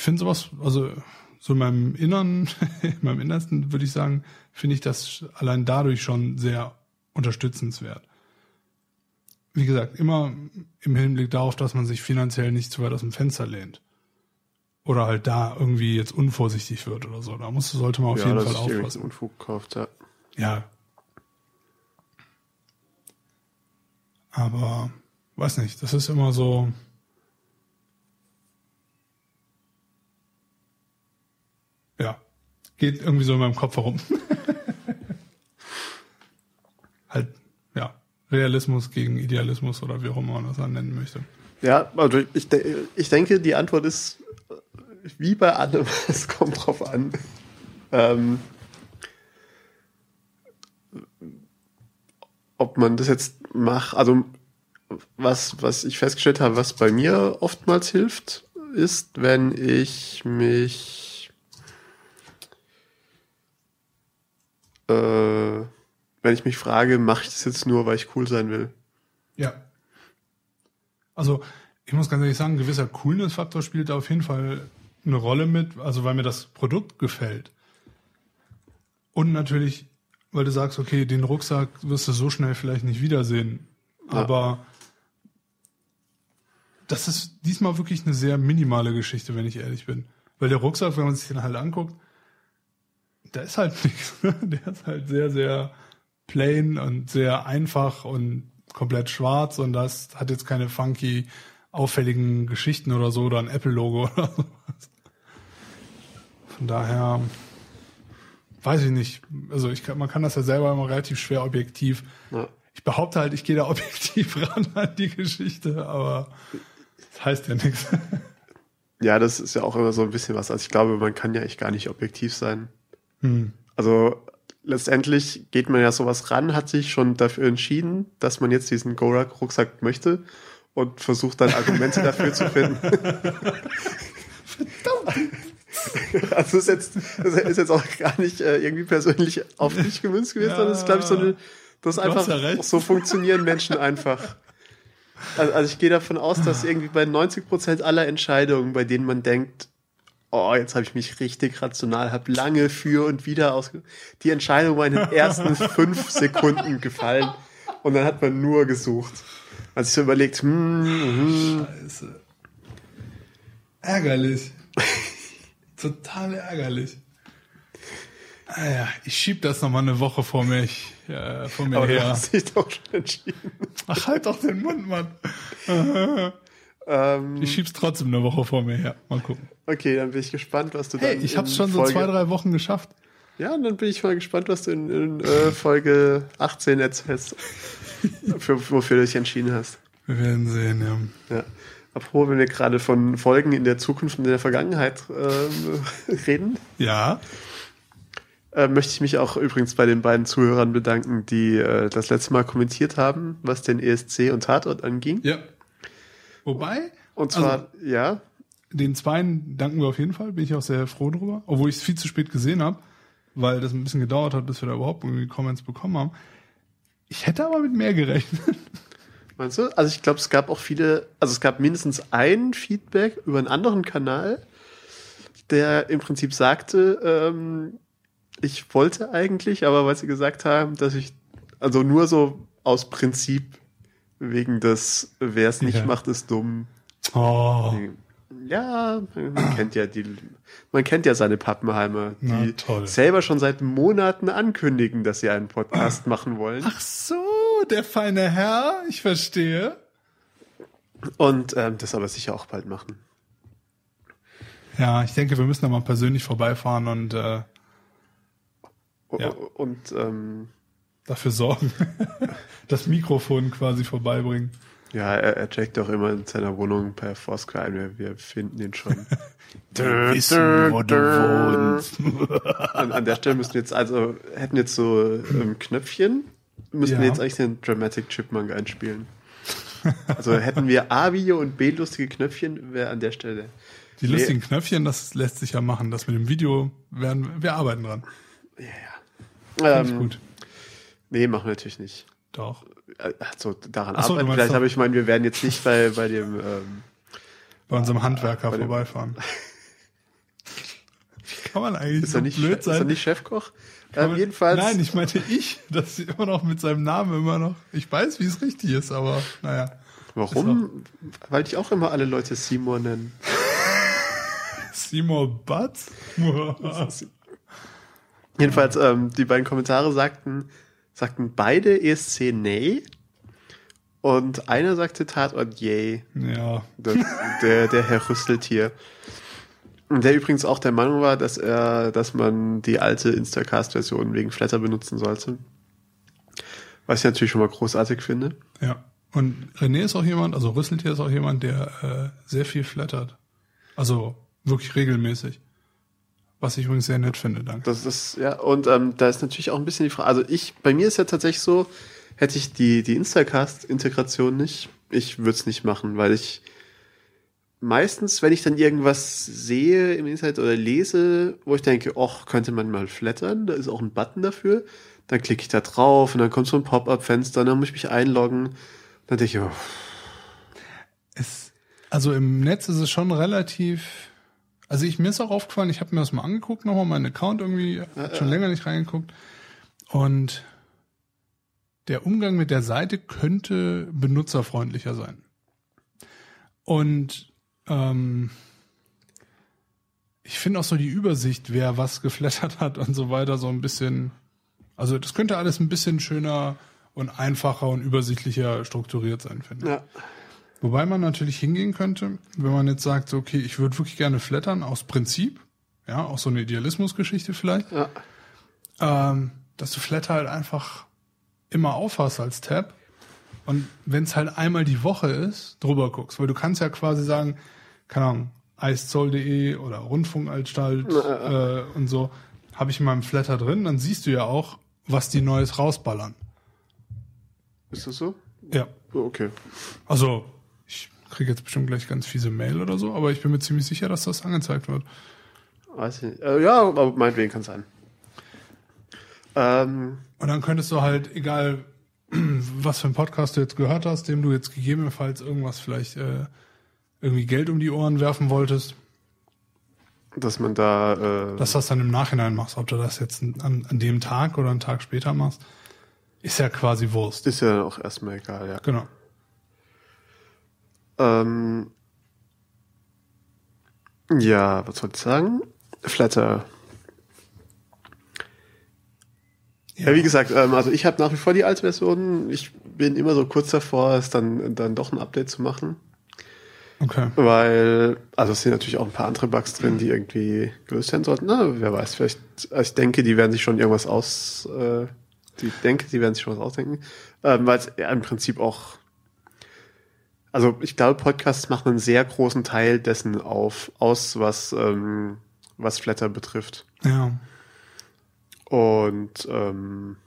Ich finde sowas, also so in meinem Innern, in meinem Innersten würde ich sagen, finde ich das allein dadurch schon sehr unterstützenswert. Wie gesagt, immer im Hinblick darauf, dass man sich finanziell nicht zu weit aus dem Fenster lehnt. Oder halt da irgendwie jetzt unvorsichtig wird oder so. Da muss, sollte man auf ja, jeden Fall aufpassen. Unfug kauft, ja. Ja. Aber weiß nicht, das ist immer so. Ja, geht irgendwie so in meinem Kopf herum. halt, ja, Realismus gegen Idealismus oder wie auch immer man das dann nennen möchte. Ja, also ich, de ich denke, die Antwort ist wie bei allem, es kommt drauf an. Ähm, ob man das jetzt macht, also was, was ich festgestellt habe, was bei mir oftmals hilft, ist, wenn ich mich äh, wenn ich mich frage, mache ich das jetzt nur, weil ich cool sein will? Ja. Also, ich muss ganz ehrlich sagen, ein gewisser Coolness-Faktor spielt da auf jeden Fall eine Rolle mit, also weil mir das Produkt gefällt. Und natürlich, weil du sagst, okay, den Rucksack wirst du so schnell vielleicht nicht wiedersehen. Ja. Aber das ist diesmal wirklich eine sehr minimale Geschichte, wenn ich ehrlich bin. Weil der Rucksack, wenn man sich den halt anguckt, da ist halt nichts. Der ist halt sehr, sehr plain und sehr einfach und komplett schwarz und das hat jetzt keine funky, auffälligen Geschichten oder so oder ein Apple-Logo oder sowas. Von daher weiß ich nicht. Also ich kann, man kann das ja selber immer relativ schwer objektiv. Ja. Ich behaupte halt, ich gehe da objektiv ran an die Geschichte, aber das heißt ja nichts. Ja, das ist ja auch immer so ein bisschen was. Also ich glaube, man kann ja echt gar nicht objektiv sein. Hm. Also letztendlich geht man ja sowas ran, hat sich schon dafür entschieden, dass man jetzt diesen Gorak-Rucksack möchte und versucht dann Argumente dafür zu finden. Also ist jetzt, das ist jetzt auch gar nicht äh, irgendwie persönlich auf dich gemünzt gewesen, Ja. sondern es ist, glaube ich, so eine, das einfach, ja so funktionieren Menschen einfach. Also, also ich gehe davon aus, dass irgendwie bei 90 Prozent aller Entscheidungen, bei denen man denkt, oh, jetzt habe ich mich richtig rational, habe lange für und wieder ausge... Die Entscheidung war in den ersten fünf Sekunden gefallen und dann hat man nur gesucht. Man sich so überlegt, hm, hm, Scheiße. Ärgerlich. Total ärgerlich. Ah ja, ich schieb das noch mal eine Woche vor mich, äh, vor mir aber du her. hast dich doch schon entschieden. Ach, halt doch den Mund, Mann. Ähm, Ich schieb's trotzdem eine Woche vor mir her. Mal gucken. okay, dann bin ich gespannt, was du Hey, dann ich hab's schon so Folge, zwei, drei Wochen geschafft. Ja, und dann bin ich mal gespannt, was du in, in äh, Folge 18 erzählst, für, wofür du dich entschieden hast. Wir werden sehen, ja. Ja. Apropos, wenn wir gerade von Folgen in der Zukunft und in der Vergangenheit ähm, reden, Ja, äh, möchte ich mich auch übrigens bei den beiden Zuhörern bedanken, die äh, das letzte Mal kommentiert haben, was den ESC und Tatort anging. ja. Wobei, Und zwar, Also- ja, den Zweien danken wir auf jeden Fall, bin ich auch sehr froh drüber. Obwohl ich es viel zu spät gesehen habe, weil das ein bisschen gedauert hat, bis wir da überhaupt irgendwie Comments bekommen haben. Ich hätte aber mit mehr gerechnet. meinst du? Also ich glaube, es gab auch viele, also es gab mindestens ein Feedback über einen anderen Kanal, der im Prinzip sagte, ähm, ich wollte eigentlich, aber weil sie gesagt haben, dass ich, also nur so aus Prinzip wegen des, wer es nicht Ja. macht, ist dumm. Oh, Ja, man kennt ja die, man kennt ja seine Pappenheimer, Na, die toll. selber schon seit Monaten ankündigen, dass sie einen Podcast machen wollen. Ach so, der feine Herr, ich verstehe. Und ähm, das aber sicher auch bald machen. Ja, ich denke, wir müssen da mal persönlich vorbeifahren und äh, Ja. Und ähm, dafür sorgen, das Mikrofon quasi vorbeibringen. ja, er, er checkt auch immer in seiner Wohnung per Foursquare ein, wir, wir finden ihn schon. Wir wissen, wo du wohnst. An, an der Stelle müssen wir jetzt also, hätten jetzt so ähm, Knöpfchen, müssen Ja. wir jetzt eigentlich den Dramatic Chipmunk einspielen. Also hätten wir A-Video und B lustige Knöpfchen, wäre an der Stelle. Die lustigen Knöpfchen, das lässt sich ja machen. Das mit dem Video werden, wir arbeiten dran. Ja, ja. Ähm, gut. Nee, machen wir natürlich nicht. Doch. Also daran Ach so, arbeiten. Vielleicht habe ich meinen, wir werden jetzt nicht bei, bei dem ähm, Bei unserem Handwerker bei vorbeifahren. Wie kann man eigentlich ist so er nicht, blöd ist er sein? nicht Chefkoch? Ähm, man- jedenfalls. Nein, ich meinte ich, dass sie immer noch mit seinem Namen immer noch. Ich weiß, wie es richtig ist, aber naja. Warum? Weil ich auch immer alle Leute Seymour nennen. Seymour Butts? Jedenfalls, ähm, die beiden Kommentare sagten, sagten beide ESC nee. Und einer sagte Tatort yay. ja. Das, der, der Herr Rüsteltier. Und der übrigens auch der Meinung war, dass er, dass man die alte Instacast-Version wegen Flatter benutzen sollte. Was ich natürlich schon mal großartig finde. Ja. Und René ist auch jemand, also Rüsseltier ist auch jemand, der äh, sehr viel flattert. Also wirklich regelmäßig. Was ich übrigens sehr nett finde, danke. Das ist, ja, und ähm, da ist natürlich auch ein bisschen die Frage, also ich, bei mir ist ja tatsächlich so, hätte ich die, die Instacast-Integration nicht, ich würde es nicht machen, weil ich meistens, wenn ich dann irgendwas sehe im Internet oder lese, wo ich denke, och, könnte man mal flattern, da ist auch ein Button dafür, dann klicke ich da drauf und dann kommt so ein Pop-up-Fenster und dann muss ich mich einloggen. Dann denke ich, oh, Es, also im Netz ist es schon relativ. Also ich mir ist auch aufgefallen, ich habe mir das mal angeguckt, nochmal meinen Account irgendwie schon länger nicht reingeguckt. Und der Umgang mit der Seite könnte benutzerfreundlicher sein. Und ähm, ich finde auch so die Übersicht, wer was geflattert hat und so weiter, so ein bisschen. Also das könnte alles ein bisschen schöner und einfacher und übersichtlicher strukturiert sein, finde ich. Ja. Wobei man natürlich hingehen könnte, wenn man jetzt sagt, so, okay, ich würde wirklich gerne flattern aus Prinzip, ja, auch so eine Idealismusgeschichte vielleicht, Ja. ähm, dass du Flatter halt einfach immer aufhast als Tab und wenn es halt einmal die Woche ist, drüber guckst, weil du kannst ja quasi sagen, keine Ahnung, eiszoll.de oder Rundfunkanstalt äh, und so, habe ich in meinem Flatter drin, dann siehst du ja auch, was die Neues rausballern. Ist das so? Ja. Okay. Also, ich kriege jetzt bestimmt gleich ganz fiese Mail oder so, aber ich bin mir ziemlich sicher, dass das angezeigt wird. Weiß ich nicht. Äh, ja, aber meinetwegen kann es sein. Ähm, Und dann könntest du halt, egal was für ein Podcast du jetzt gehört hast, dem du jetzt gegebenenfalls irgendwas vielleicht äh, irgendwie Geld um die Ohren werfen wolltest, dass man da. Äh, dass du das dann im Nachhinein machst. Ob du das jetzt an, an dem Tag oder einen Tag später machst, ist ja quasi Wurst. ist ja auch erstmal egal, ja. Genau. Ähm, ja, was soll ich sagen? Flatter. Ja, wie gesagt, ähm, also ich habe nach wie vor die alte Version. Ich bin immer so kurz davor, es dann, dann doch ein Update zu machen. Okay. Weil, also es sind natürlich auch ein paar andere Bugs drin, die irgendwie gelöst werden sollten. Na, wer weiß, vielleicht, also ich denke, die werden sich schon irgendwas aus, äh, die denke, die werden sich schon was ausdenken. Ähm, weil es ja im Prinzip auch, also ich glaube, Podcasts machen einen sehr großen Teil dessen auf, aus, was, ähm, was Flatter betrifft. Ja. Und ähm,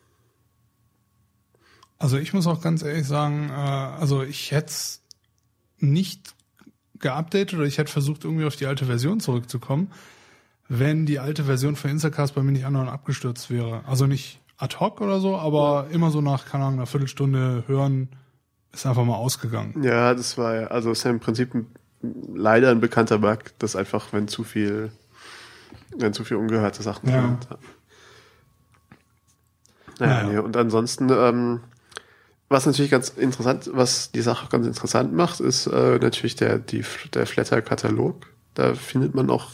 Also ich muss auch ganz ehrlich sagen, äh, also ich hätte es nicht geupdatet oder ich hätte versucht, irgendwie auf die alte Version zurückzukommen, wenn die alte Version von Instacast bei mir nicht andauernd abgestürzt wäre. Also nicht ad hoc oder so, aber immer so nach, keine Ahnung, einer Viertelstunde hören, ist einfach mal ausgegangen. ja, das war ja, also ist ja im Prinzip ein, leider ein bekannter Bug, dass einfach, wenn zu viel, wenn zu viel ungehörte Sachen Ja. sind. Naja, Naja. Nee, und ansonsten, ähm, was natürlich ganz interessant, was die Sache ganz interessant macht, ist äh, natürlich der, die, der Flatter-Katalog. Da findet man auch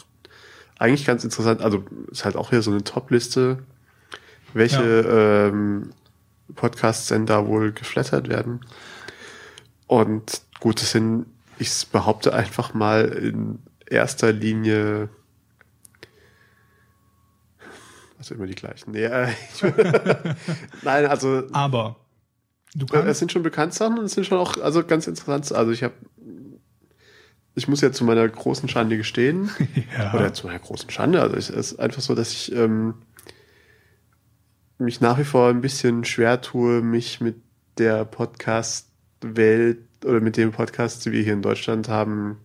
eigentlich ganz interessant, also ist halt auch hier so eine Top-Liste, welche ähm, Podcasts denn da wohl geflattert werden. Und gut, das sind, ich behaupte einfach mal in erster Linie also immer die gleichen. Nee, äh, nein, also Aber du äh, es kannst, sind schon bekannt Sachen und es sind schon auch also ganz interessant. Also ich habe, ich muss ja zu meiner großen Schande gestehen, ja, oder zu meiner großen Schande. Also es ist einfach so, dass ich ähm, mich nach wie vor ein bisschen schwer tue, mich mit der Podcast-Welt oder mit dem Podcast, die wir hier in Deutschland haben,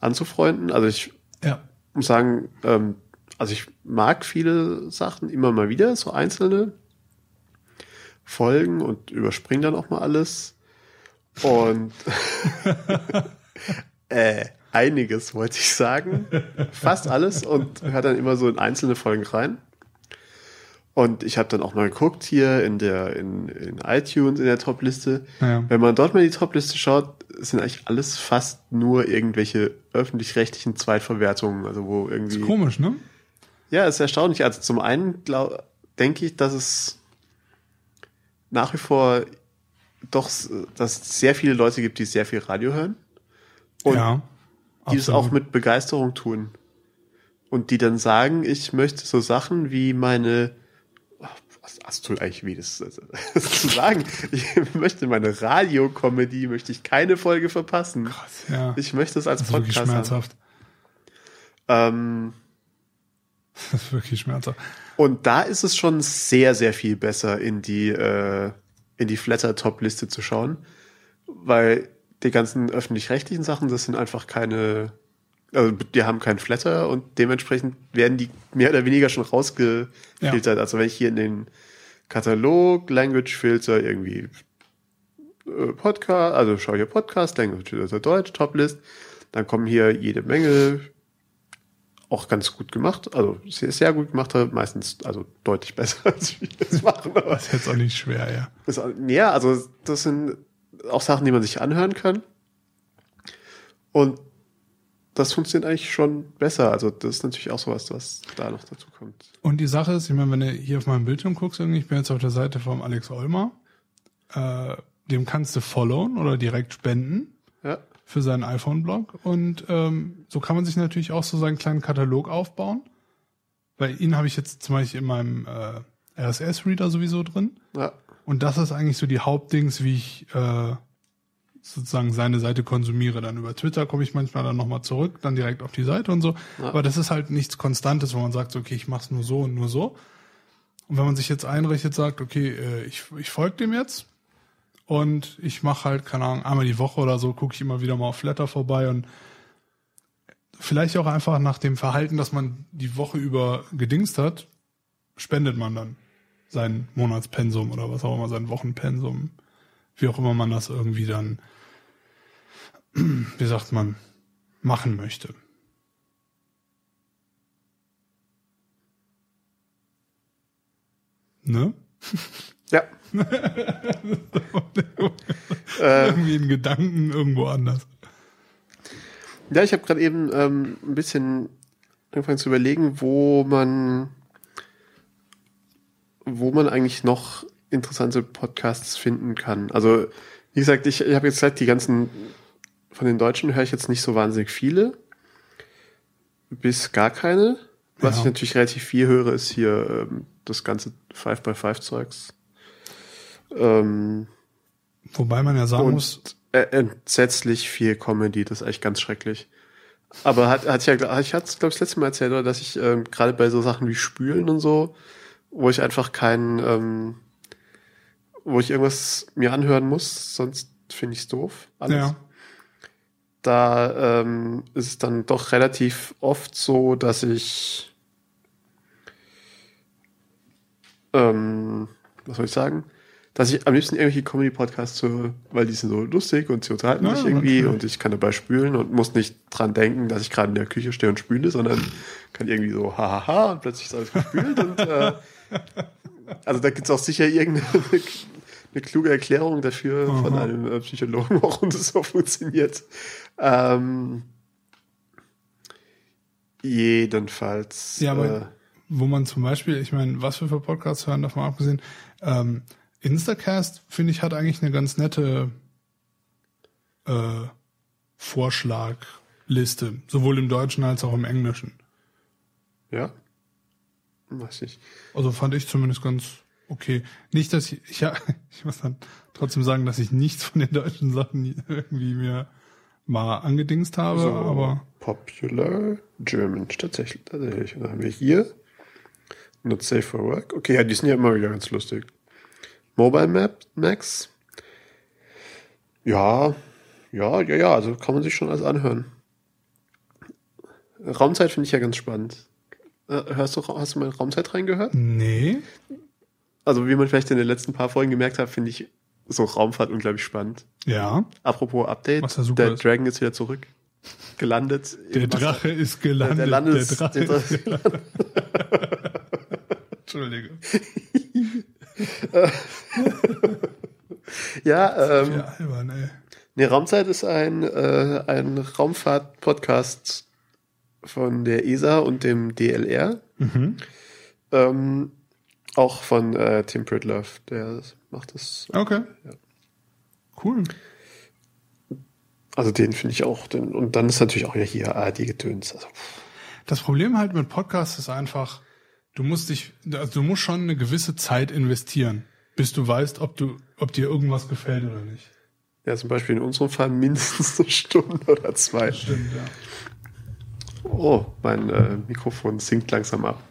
anzufreunden. Also ich ja, muss sagen, ähm, also ich mag viele Sachen immer mal wieder, so einzelne Folgen und überspringe dann auch mal alles. Und äh, einiges wollte ich sagen. Fast alles und höre dann immer so in einzelne Folgen rein. Und ich habe dann auch mal geguckt hier in der in, in iTunes in der Top-Liste. Ja. Wenn man dort mal die Top-Liste schaut, sind eigentlich alles fast nur irgendwelche öffentlich-rechtlichen Zweitverwertungen, also wo irgendwie. ist komisch, ne? Ja, ist erstaunlich. Also zum einen glaub, denke ich, dass es nach wie vor doch, dass es sehr viele Leute gibt, die sehr viel Radio hören und ja. die es auch mit Begeisterung tun. Und die dann sagen, ich möchte so Sachen wie meine, was hast du eigentlich wie das, das zu sagen? Ich möchte meine Radio-Comedy, möchte ich keine Folge verpassen. Krass, ja. Ich möchte es als das ist wirklich Podcast haben. schmerzhaft. Ähm, Das ist wirklich schmerzhaft. Und da ist es schon sehr, sehr viel besser, in die, äh, in die Flatter-Top-Liste zu schauen, weil die ganzen öffentlich-rechtlichen Sachen, das sind einfach keine, also die haben keinen Flatter und dementsprechend werden die mehr oder weniger schon rausgefiltert. Also wenn ich hier in den Katalog, Language Filter irgendwie äh, Podcast, also schau hier Podcast, Language Filter Deutsch, Top-List, dann kommen hier jede Menge auch ganz gut gemacht, also sehr, sehr gut gemacht hat, meistens also deutlich besser als wir das machen. Aber Das ist jetzt auch nicht schwer, ja. ist, ja, also das sind auch Sachen, die man sich anhören kann. Und das funktioniert eigentlich schon besser. Also das ist natürlich auch sowas, was da noch dazu kommt. Und die Sache ist, ich meine, wenn du hier auf meinem Bildschirm guckst, irgendwie, ich bin jetzt auf der Seite vom Alex Olmer. äh, dem kannst du followen oder direkt spenden Ja. für seinen iPhone-Blog. Und ähm, so kann man sich natürlich auch so seinen kleinen Katalog aufbauen. Bei ihn habe ich jetzt zum Beispiel in meinem äh, RSS-Reader sowieso drin. Ja. Und das ist eigentlich so die Hauptdings, wie ich äh, sozusagen seine Seite konsumiere. Dann über Twitter komme ich manchmal dann nochmal zurück, dann direkt auf die Seite und so. Ja. Aber das ist halt nichts Konstantes, wo man sagt, so, okay, ich mach's nur so und nur so. Und wenn man sich jetzt einrichtet, sagt, okay, äh, ich, ich folge dem jetzt und ich mache halt, keine Ahnung, einmal die Woche oder so, gucke ich immer wieder mal auf Flatter vorbei und vielleicht auch einfach nach dem Verhalten, das man die Woche über gedingst hat, spendet man dann sein Monatspensum oder was auch immer, sein Wochenpensum, wie auch immer man das irgendwie dann, wie sagt man, machen möchte. Ne? Ja. äh, Irgendwie in Gedanken irgendwo anders. ja, ich habe gerade eben ähm, ein bisschen angefangen zu überlegen, wo man, wo man eigentlich noch interessante Podcasts finden kann. Also, wie gesagt, ich, ich habe jetzt gesagt, die ganzen von den Deutschen höre ich jetzt nicht so wahnsinnig viele. Bis gar keine. Was Ja. ich natürlich relativ viel höre, ist hier ähm, das ganze 5x5-Zeugs. Ähm, Wobei man ja sagen muss, und äh, entsetzlich viel Comedy, das ist echt ganz schrecklich. Aber hat, hat ja, ich hatte es, glaube ich, das letzte Mal erzählt, oder, dass ich ähm, gerade bei so Sachen wie Spülen und so, wo ich einfach keinen, ähm, wo ich irgendwas mir anhören muss, sonst finde ich es doof. Alles. ja, Da ähm, ist es dann doch relativ oft so, dass ich ähm, was soll ich sagen? Dass ich am liebsten irgendwelche Comedy-Podcasts höre, weil die sind so lustig und sie unterhalten Ja, mich irgendwie natürlich. und ich kann dabei spülen und muss nicht dran denken, dass ich gerade in der Küche stehe und spüle, sondern kann irgendwie so hahaha und plötzlich ist alles gespült und äh, also da gibt es auch sicher irgendeine eine kluge Erklärung dafür von Aha. einem äh, Psychologen, warum das so funktioniert. Ähm, jedenfalls. Ja, aber äh, wo man zum Beispiel, ich meine, was wir für Podcasts hören, davon abgesehen, ähm, Instacast, finde ich, hat eigentlich eine ganz nette äh, Vorschlagliste, sowohl im Deutschen als auch im Englischen. ja. Weiß ich. Also fand ich zumindest ganz okay. Nicht, dass ich, ich, ja, ich muss dann trotzdem sagen, dass ich nichts von den deutschen Sachen irgendwie mir mal angedingst habe, So, aber Popular German, tatsächlich. tatsächlich. Und dann haben wir hier Not Safe for Work. Okay, ja, die sind ja immer wieder ganz lustig. Mobile Map, Max. Ja, ja, ja, ja, also kann man sich schon alles anhören. Raumzeit finde ich ja ganz spannend. Äh, Hörst du, hast du mal in Raumzeit reingehört? nee. Also, wie man vielleicht in den letzten paar Folgen gemerkt hat, finde ich so Raumfahrt unglaublich spannend. Ja, Apropos Update, Was ja super der ist. Dragon ist wieder zurück. Gelandet. der. Drache ist Der, gelandet. der Landes... der Drache der, ist gelandet. Entschuldige. ja, ähm, Ja, albern, ey. nee, Raumzeit ist ein, äh, ein Raumfahrt-Podcast von der ESA und dem DLR. Mhm. Ähm, auch von äh, Tim Pritlove, der macht das. Okay. Cool. Also den finde ich auch. Den, und dann ist natürlich auch ja hier ARD-Getöns. Also, Das Problem halt mit Podcasts ist einfach, du musst dich, also du musst schon eine gewisse Zeit investieren, bis du weißt, ob du, ob dir irgendwas gefällt oder nicht. ja, zum Beispiel in unserem Fall mindestens eine Stunde oder zwei. Stimmt, ja. Oh, mein äh, Mikrofon sinkt langsam ab.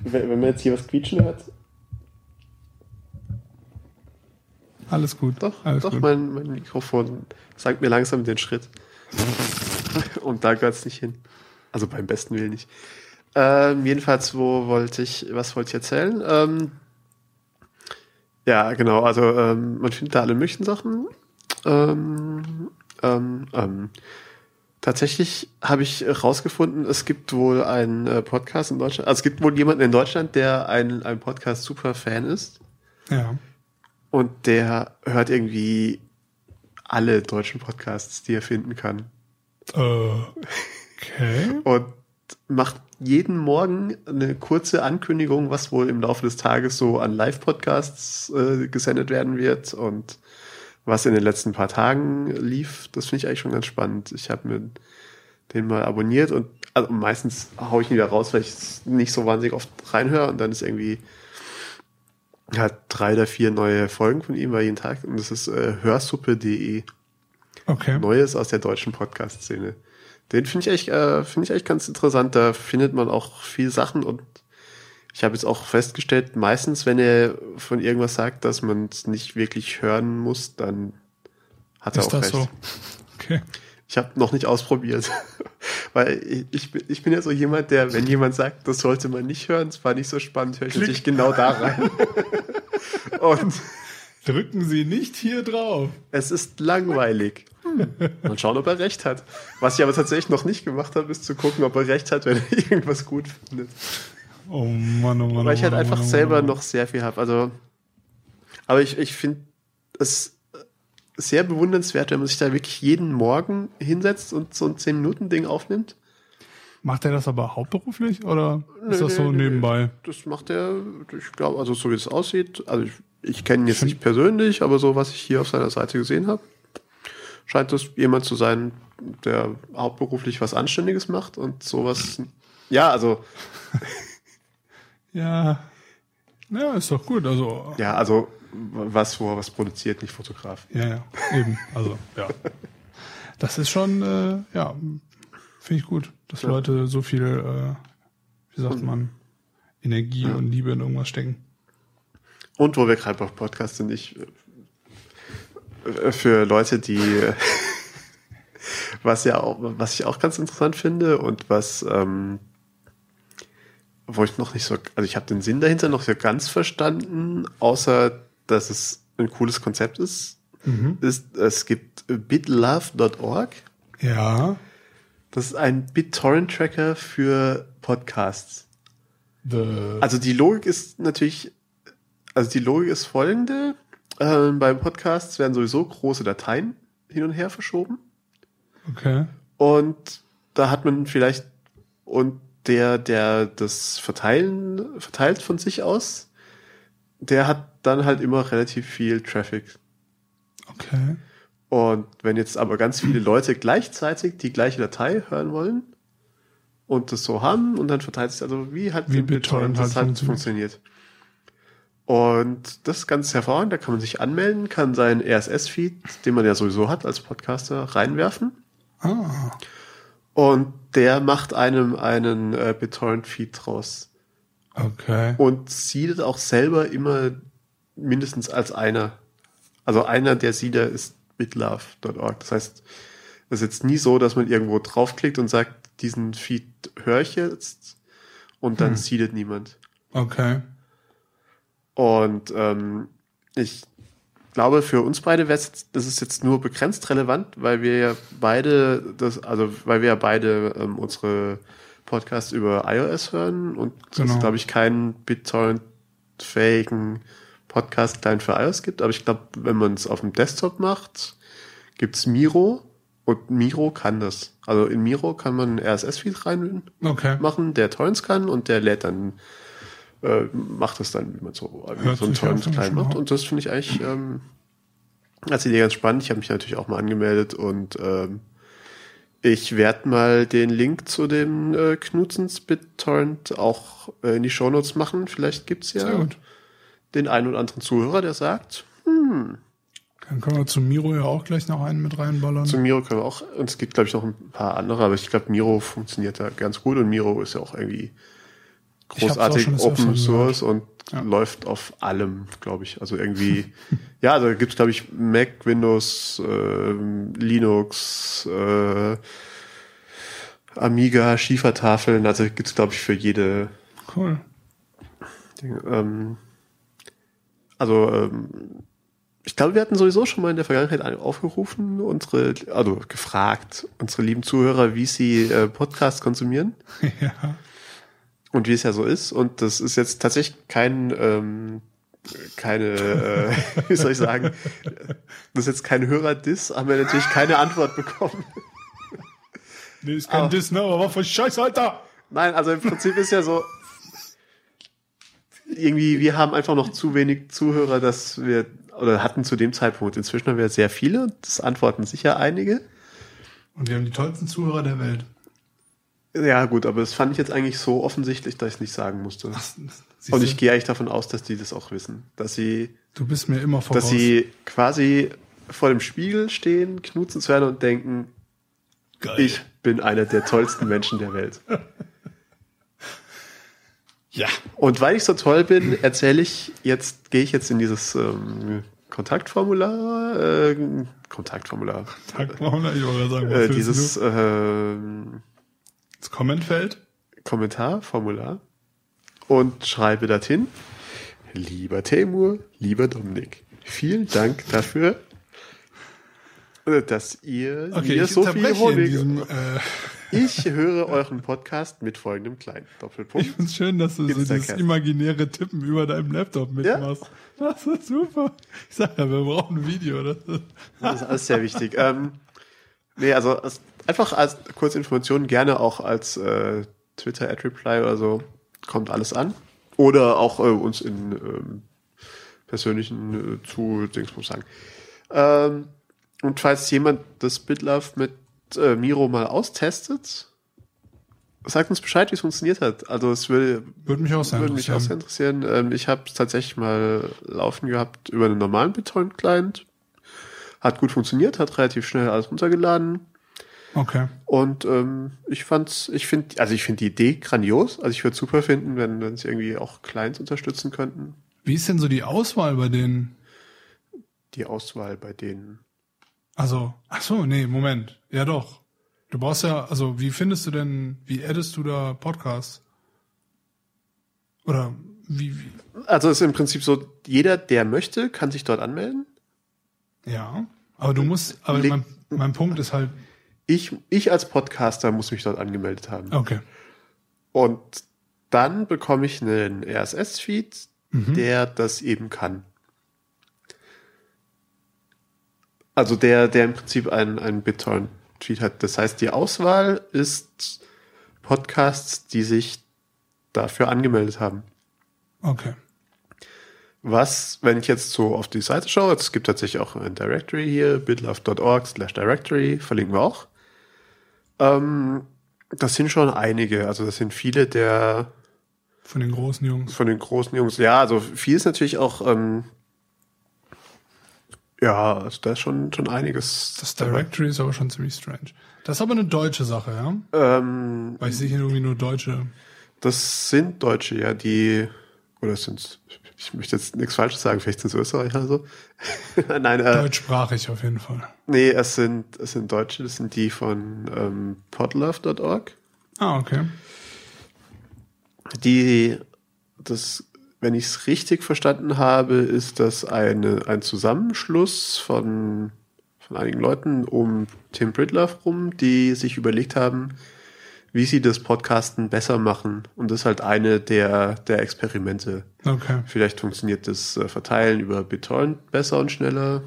Wenn, wenn man jetzt hier was quietschen hört, Alles gut. doch, Alles doch gut. mein, mein Mikrofon sagt mir langsam den Schritt. Und da gehört es nicht hin. Also beim besten Willen nicht. Ähm, jedenfalls, wo wollte ich, was wollte ich erzählen? Ähm, ja, genau, also ähm, man findet da alle möglichen Sachen. Ähm, ähm, ähm, tatsächlich habe ich herausgefunden, es gibt wohl einen äh, Podcast in Deutschland, also es gibt wohl jemanden in Deutschland, der ein, ein Podcast super Fan ist. Ja. Und der hört irgendwie alle deutschen Podcasts, die er finden kann. Äh, okay. Und macht jeden Morgen eine kurze Ankündigung, was wohl im Laufe des Tages so an Live-Podcasts äh, gesendet werden wird und was in den letzten paar Tagen lief. Das finde ich eigentlich schon ganz spannend. Ich habe mir den mal abonniert und also meistens haue ich ihn wieder raus, weil ich nicht so wahnsinnig oft reinhöre und dann ist irgendwie hat drei oder vier neue Folgen von ihm bei jeden Tag und das ist äh, hörsuppe.de. Okay. Neues aus der deutschen Podcast-Szene. Den finde ich echt, äh, finde ich echt ganz interessant. Da findet man auch viel Sachen und ich habe jetzt auch festgestellt, meistens, wenn er von irgendwas sagt, dass man es nicht wirklich hören muss, dann hat er Ist auch das recht. so? Okay. Ich habe noch nicht ausprobiert. Weil ich, ich, bin, ich bin ja so jemand, der, wenn jemand sagt, das sollte man nicht hören, es war nicht so spannend, höre ich Klick. natürlich genau da rein. Und Drücken Sie nicht hier drauf. es ist langweilig. Mal schauen, ob er recht hat. Was ich aber tatsächlich noch nicht gemacht habe, ist zu gucken, ob er recht hat, wenn er irgendwas gut findet. Oh Mann, oh Mann. Weil ich halt oh Mann, einfach oh Mann, selber oh Mann. noch sehr viel habe. Also, aber ich, ich finde es sehr bewundernswert, wenn man sich da wirklich jeden Morgen hinsetzt und so ein 10-Minuten-Ding aufnimmt. Macht er das aber hauptberuflich oder Nö, ist das so nö, nö. nebenbei? Das macht er, ich glaube, also so wie es aussieht. Also ich, ich kenne ihn jetzt nicht persönlich, aber so was ich hier auf seiner Seite gesehen habe, scheint das jemand zu sein, der hauptberuflich was Anständiges macht und sowas. Ja, also Ja. Ja, ist doch gut. Also, ja, also was wo er was produziert, nicht Fotograf. ja, ja, eben. Also, ja. Das ist schon, äh, ja, finde ich gut, dass Ja. Leute so viel, äh, wie sagt man, Energie und Liebe in irgendwas stecken. Und wo wir gerade bei Podcast sind, ich äh, für Leute, die was ja auch, was ich auch ganz interessant finde und was ähm, wo ich noch nicht so, also ich habe den Sinn dahinter noch so ganz verstanden, außer dass es ein cooles Konzept ist, ist es gibt bitlove.org. Ja. Das ist ein BitTorrent-Tracker für Podcasts. The, Also die Logik ist natürlich, also die Logik ist folgende. Ähm, beim Podcasts werden sowieso große Dateien hin und her verschoben. okay. Und da hat man vielleicht, und der, der das verteilen, verteilt von sich aus, der hat dann halt immer relativ viel Traffic. Okay. Und wenn jetzt aber ganz viele Leute gleichzeitig die gleiche Datei hören wollen und das so haben und dann verteilt sich also wie hat Wie BitTorrent das halt halt funktioniert. Und das ist ganz hervorragend, da kann man sich anmelden, kann seinen RSS-Feed, den man ja sowieso hat als Podcaster, reinwerfen. Ah. Und der macht einem einen äh, BitTorrent-Feed draus. Okay. Und siedet auch selber immer mindestens als einer. Also einer der Seeder ist bitlove.org. Das heißt, es ist jetzt nie so, dass man irgendwo draufklickt und sagt, diesen Feed höre ich jetzt und dann Hm. seedet niemand. Okay. Und ähm, ich glaube, für uns beide wäre das ist jetzt nur begrenzt relevant, weil wir ja beide das, also weil wir ja beide ähm, unsere Podcasts über iOS hören und Genau. es, glaube ich, keinen BitTorrent-fähigen Podcast-Client für iOS gibt. Aber ich glaube, wenn man es auf dem Desktop macht, gibt's Miro und Miro kann das. Also in Miro kann man einen RSS-Feed rein Okay. machen, der Torrents kann und der lädt dann, äh, macht das dann, wie man so, wie so einen sich ja Torrent schon klein mal macht. Und das finde ich eigentlich ähm, als Idee ganz spannend. Ich habe mich natürlich auch mal angemeldet und ähm, ich werde mal den Link zu dem äh, Knutzens BitTorrent auch äh, in die Shownotes machen. Vielleicht gibt's Sehr ja den einen oder anderen Zuhörer, der sagt, Dann können wir zu Miro ja auch gleich noch einen mit reinballern. zu Miro können wir auch, und es gibt, glaube ich, noch ein paar andere, aber ich glaube, Miro funktioniert da ganz gut und Miro ist ja auch irgendwie großartig Open Source und Ja. läuft auf allem, glaube ich. Also irgendwie, ja, da gibt's glaube ich, Mac, Windows, ähm, Linux, äh, Amiga, Schiefertafeln, also gibt's glaube ich, für jede Cool. Ding. Ähm, also, ähm, ich glaube, wir hatten sowieso schon mal in der Vergangenheit aufgerufen, unsere, also gefragt, unsere lieben Zuhörer, wie sie äh, Podcasts konsumieren ja. Und wie es ja so ist. Und das ist jetzt tatsächlich kein, ähm, keine, äh, wie soll ich sagen, das ist jetzt kein Hörer-Diss, haben wir natürlich keine Antwort bekommen. Nee, ist kein Aber- Diss, ne? Aber was für Scheiß, Alter! Nein, also im Prinzip ist ja so, irgendwie, wir haben einfach noch zu wenig Zuhörer, dass wir, oder hatten zu dem Zeitpunkt, inzwischen haben wir sehr viele, das antworten sicher einige. Und wir haben die tollsten Zuhörer der Welt. Ja, gut, aber das fand ich jetzt eigentlich so offensichtlich, dass ich es nicht sagen musste. Ach, Und ich gehe eigentlich davon aus, dass die das auch wissen. Dass sie, Du bist mir immer voraus. dass sie quasi vor dem Spiegel stehen, knutzen zu werden und denken, Geil. ich bin einer der tollsten Menschen der Welt. Ja. Und weil ich so toll bin, erzähle ich jetzt, gehe ich jetzt in dieses ähm, Kontaktformular, äh, Kontaktformular, wir, ich wollte sagen, was äh, dieses du? Das Kommentfeld. Kommentarformular und schreibe dorthin, lieber Temur, lieber Dominik, vielen Dank dafür, dass ihr Okay, mir so viel Honig... diesem, äh, Ich höre euren Podcast mit folgendem kleinen Doppelpunkt. ich find's schön, dass du so Gibt's dieses imaginäre Tippen über deinem Laptop mitmachst. Das ist super. Ich sag ja, wir brauchen ein Video. Das ist, Das ist alles sehr wichtig. ähm, nee, also als, einfach als Kurzinformation gerne auch als äh, Twitter Ad Reply oder so kommt alles an. Oder auch äh, uns in ähm, persönlichen äh, zu Dingsbums sagen. Ähm, und falls jemand das BitLove mit äh, Miro mal austestet, sagt uns Bescheid, wie es funktioniert hat. Also es würde, würde mich auch sehr würde mich auch sehr interessieren. interessieren. Ähm, ich habe es tatsächlich mal laufen gehabt über einen normalen BitTorrent-Client. Hat gut funktioniert, hat relativ schnell alles runtergeladen. Okay. Und ähm, ich fand's, ich finde, also ich finde die Idee grandios. Also ich würde super finden, wenn wenn sie irgendwie auch Clients unterstützen könnten. Wie ist denn so die Auswahl bei denen? Die Auswahl bei denen. Also, ach so, nee, Moment. Ja doch. Du brauchst ja, also wie findest du denn, wie addest du da Podcasts? Oder wie, wie Also es ist im Prinzip so, jeder, der möchte, kann sich dort anmelden. ja. Aber du musst, aber Leg- mein, mein Punkt ist halt, Ich, ich als Podcaster muss mich dort angemeldet haben. okay. Und dann bekomme ich einen RSS-Feed, der das eben kann. Also der, der im Prinzip einen, einen BitTorrent-Feed hat. Das heißt, die Auswahl ist Podcasts, die sich dafür angemeldet haben. Okay. Was, wenn ich jetzt so auf die Seite schaue, es gibt tatsächlich auch ein Directory hier, bitlove.org slash directory, verlinken wir auch. Ähm, das sind schon einige, also das sind viele der Von den großen Jungs. von den großen Jungs. Ja, also viel ist natürlich auch, ähm, ja, also da ist schon, schon einiges. Das Directory ist aber schon ziemlich strange. Das ist aber eine deutsche Sache, ja? Ähm, Weil ich sehe hier irgendwie nur deutsche. das sind Deutsche, ja, die, oder sind ich möchte jetzt nichts Falsches sagen, vielleicht sind es Österreicher oder so. Nein, äh, Deutschsprachig auf jeden Fall. nee, es sind, es sind Deutsche, das sind die von ähm, podlove.org. Ah, okay. Die, das, wenn ich es richtig verstanden habe, ist das eine, ein Zusammenschluss von, von einigen Leuten um Tim Britlove rum, die sich überlegt haben, wie sie das Podcasten besser machen. Und das ist halt eine der, der Experimente. Okay. Vielleicht funktioniert das äh, Verteilen über BitTorrent besser und schneller.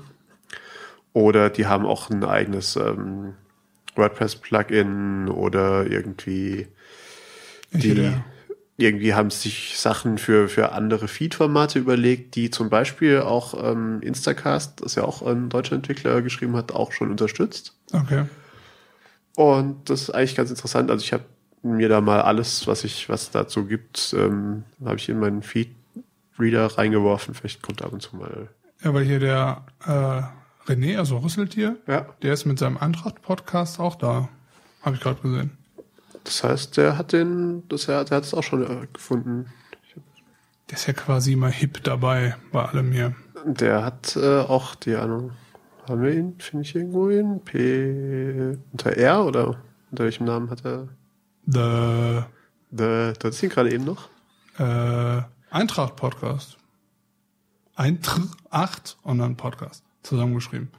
Oder die haben auch ein eigenes ähm, WordPress-Plugin oder irgendwie die irgendwie haben sich Sachen für, für andere Feed-Formate überlegt, die zum Beispiel auch ähm, Instacast, das ja auch ein deutscher Entwickler geschrieben hat, auch schon unterstützt. okay. Und das ist eigentlich ganz interessant. Also ich habe mir da mal alles, was ich, was dazu gibt, ähm, habe ich in meinen Feed-Reader reingeworfen. Vielleicht kommt ab und zu mal. Ja, weil hier der äh, René, also Rüsseltier, Ja. der ist mit seinem Eintracht-Podcast auch da. Habe ich gerade gesehen. Das heißt, der hat den, das, der, der hat es auch schon äh, gefunden. Der ist ja quasi immer hip dabei bei allem hier. Der hat äh, auch die Ahnung. Haben wir ihn? Finde ich irgendwo ihn? P unter R oder unter welchem Namen hat er? The Der, du hattest ihn gerade eben noch. äh, Eintracht-Podcast. Eintracht und dann Podcast zusammengeschrieben.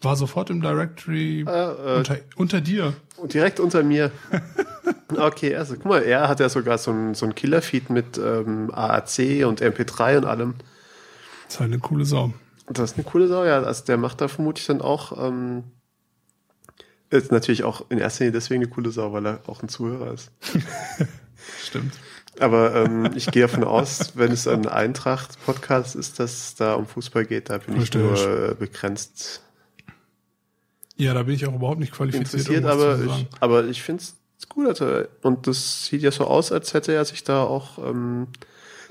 War sofort im Directory Äh, äh, unter, unter dir. direkt unter mir. okay, also guck mal, er hat ja sogar so ein, so ein Killer-Feed mit ähm, AAC und MP3 und allem. Das ist halt eine coole Sau. Das ist eine coole Sau, ja. Also der macht da vermutlich dann auch, ähm, ist natürlich auch in erster Linie deswegen eine coole Sau, weil er auch ein Zuhörer ist. Stimmt. Aber ähm, ich gehe davon aus, wenn es ein Eintracht-Podcast ist, dass es da um Fußball geht, da bin ich Verstehe ich. nur begrenzt Ja, da bin ich auch überhaupt nicht qualifiziert. aber zu ich, aber ich finde es gut. Also, und das sieht ja so aus, als hätte er sich da auch ähm,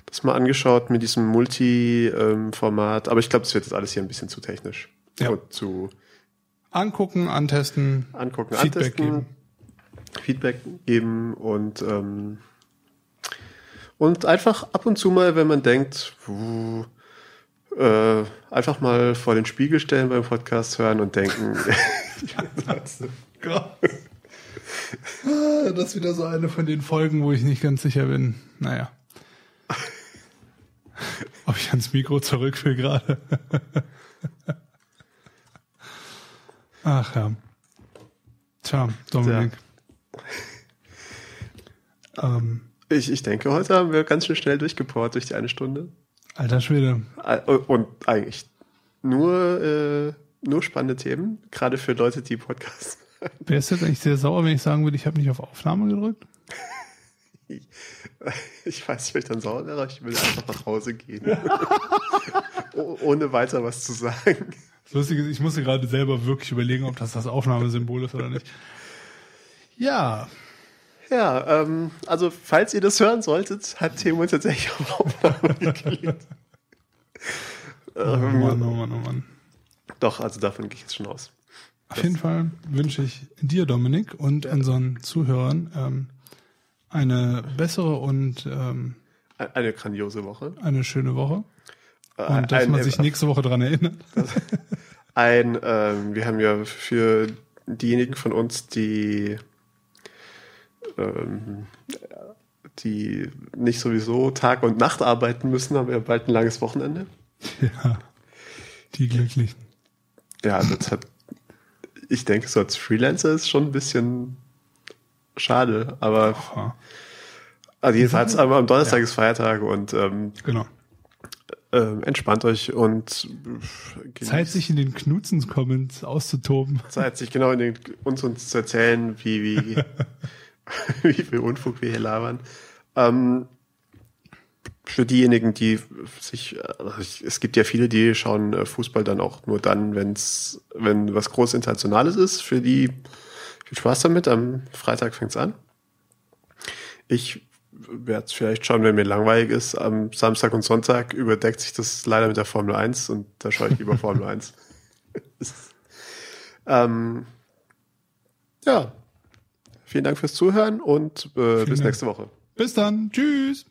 das mal angeschaut mit diesem Multi-Format. aber ich glaube, das wird jetzt alles hier ein bisschen zu technisch. Ja. Und zu Angucken, antesten, angucken, Feedback antesten, geben. Feedback geben und ähm, und einfach ab und zu mal, wenn man denkt, puh, äh, einfach mal vor den Spiegel stellen beim Podcast hören und denken. Ah, Das ist wieder so eine von den Folgen, wo ich nicht ganz sicher bin. Naja. Ob ich ans Mikro zurück will gerade. Ach ja. Tja, Dominik. Ähm, ich, ich denke, heute haben wir ganz schön schnell durchgeport durch die eine Stunde. alter Schwede. Und eigentlich nur, äh, nur spannende Themen, gerade für Leute, die Podcasts. Wäre es jetzt eigentlich sehr sauer, wenn ich sagen würde, ich habe nicht auf Aufnahme gedrückt? Ich weiß nicht, ob ich dann sauer wäre, ich will einfach nach Hause gehen. Oh- Ohne weiter was zu sagen. Das Lustige ist, ich musste gerade selber wirklich überlegen, ob das das Aufnahmesymbol ist oder nicht. Ja, Ja, ähm, also falls ihr das hören solltet, hat Timo tatsächlich auf Aufnahme geklickt. oh Mann, oh Mann, oh Mann. Doch, also davon gehe ich jetzt schon aus. Auf jeden Fall wünsche ich dir, Dominik, und unseren Zuhörern ähm, eine bessere und ähm, Eine grandiose Woche. eine schöne Woche. Äh, Und dass ein, man sich nächste Woche dran erinnert. ein ähm, wir haben ja für diejenigen von uns, die ähm, die nicht sowieso Tag und Nacht arbeiten müssen, haben wir bald ein langes Wochenende. Ja, die Glücklichen. Ja, das hat, ich denke, so als Freelancer ist schon ein bisschen schade, aber Ja, also jedenfalls aber am Donnerstag ist Feiertag und ähm, genau. ähm, entspannt euch und äh, Zeit, sich in den Knutzens-Comments auszutoben. Zeit, sich genau in den, uns, uns zu erzählen, wie, wie, wie viel Unfug wir hier labern. Ähm, für diejenigen, die sich, also es gibt ja viele, die schauen äh, Fußball dann auch nur dann, wenn's, wenn was groß Internationales ist. Für die viel Spaß damit. Am Freitag fängt's an. Ich werde es vielleicht schauen, wenn mir langweilig ist. Am Samstag und Sonntag überdeckt sich das leider mit der Formel 1 und da schaue ich lieber Formel 1. ähm, ja. Vielen Dank fürs Zuhören und äh, bis Dank. nächste Woche. Bis dann. Tschüss.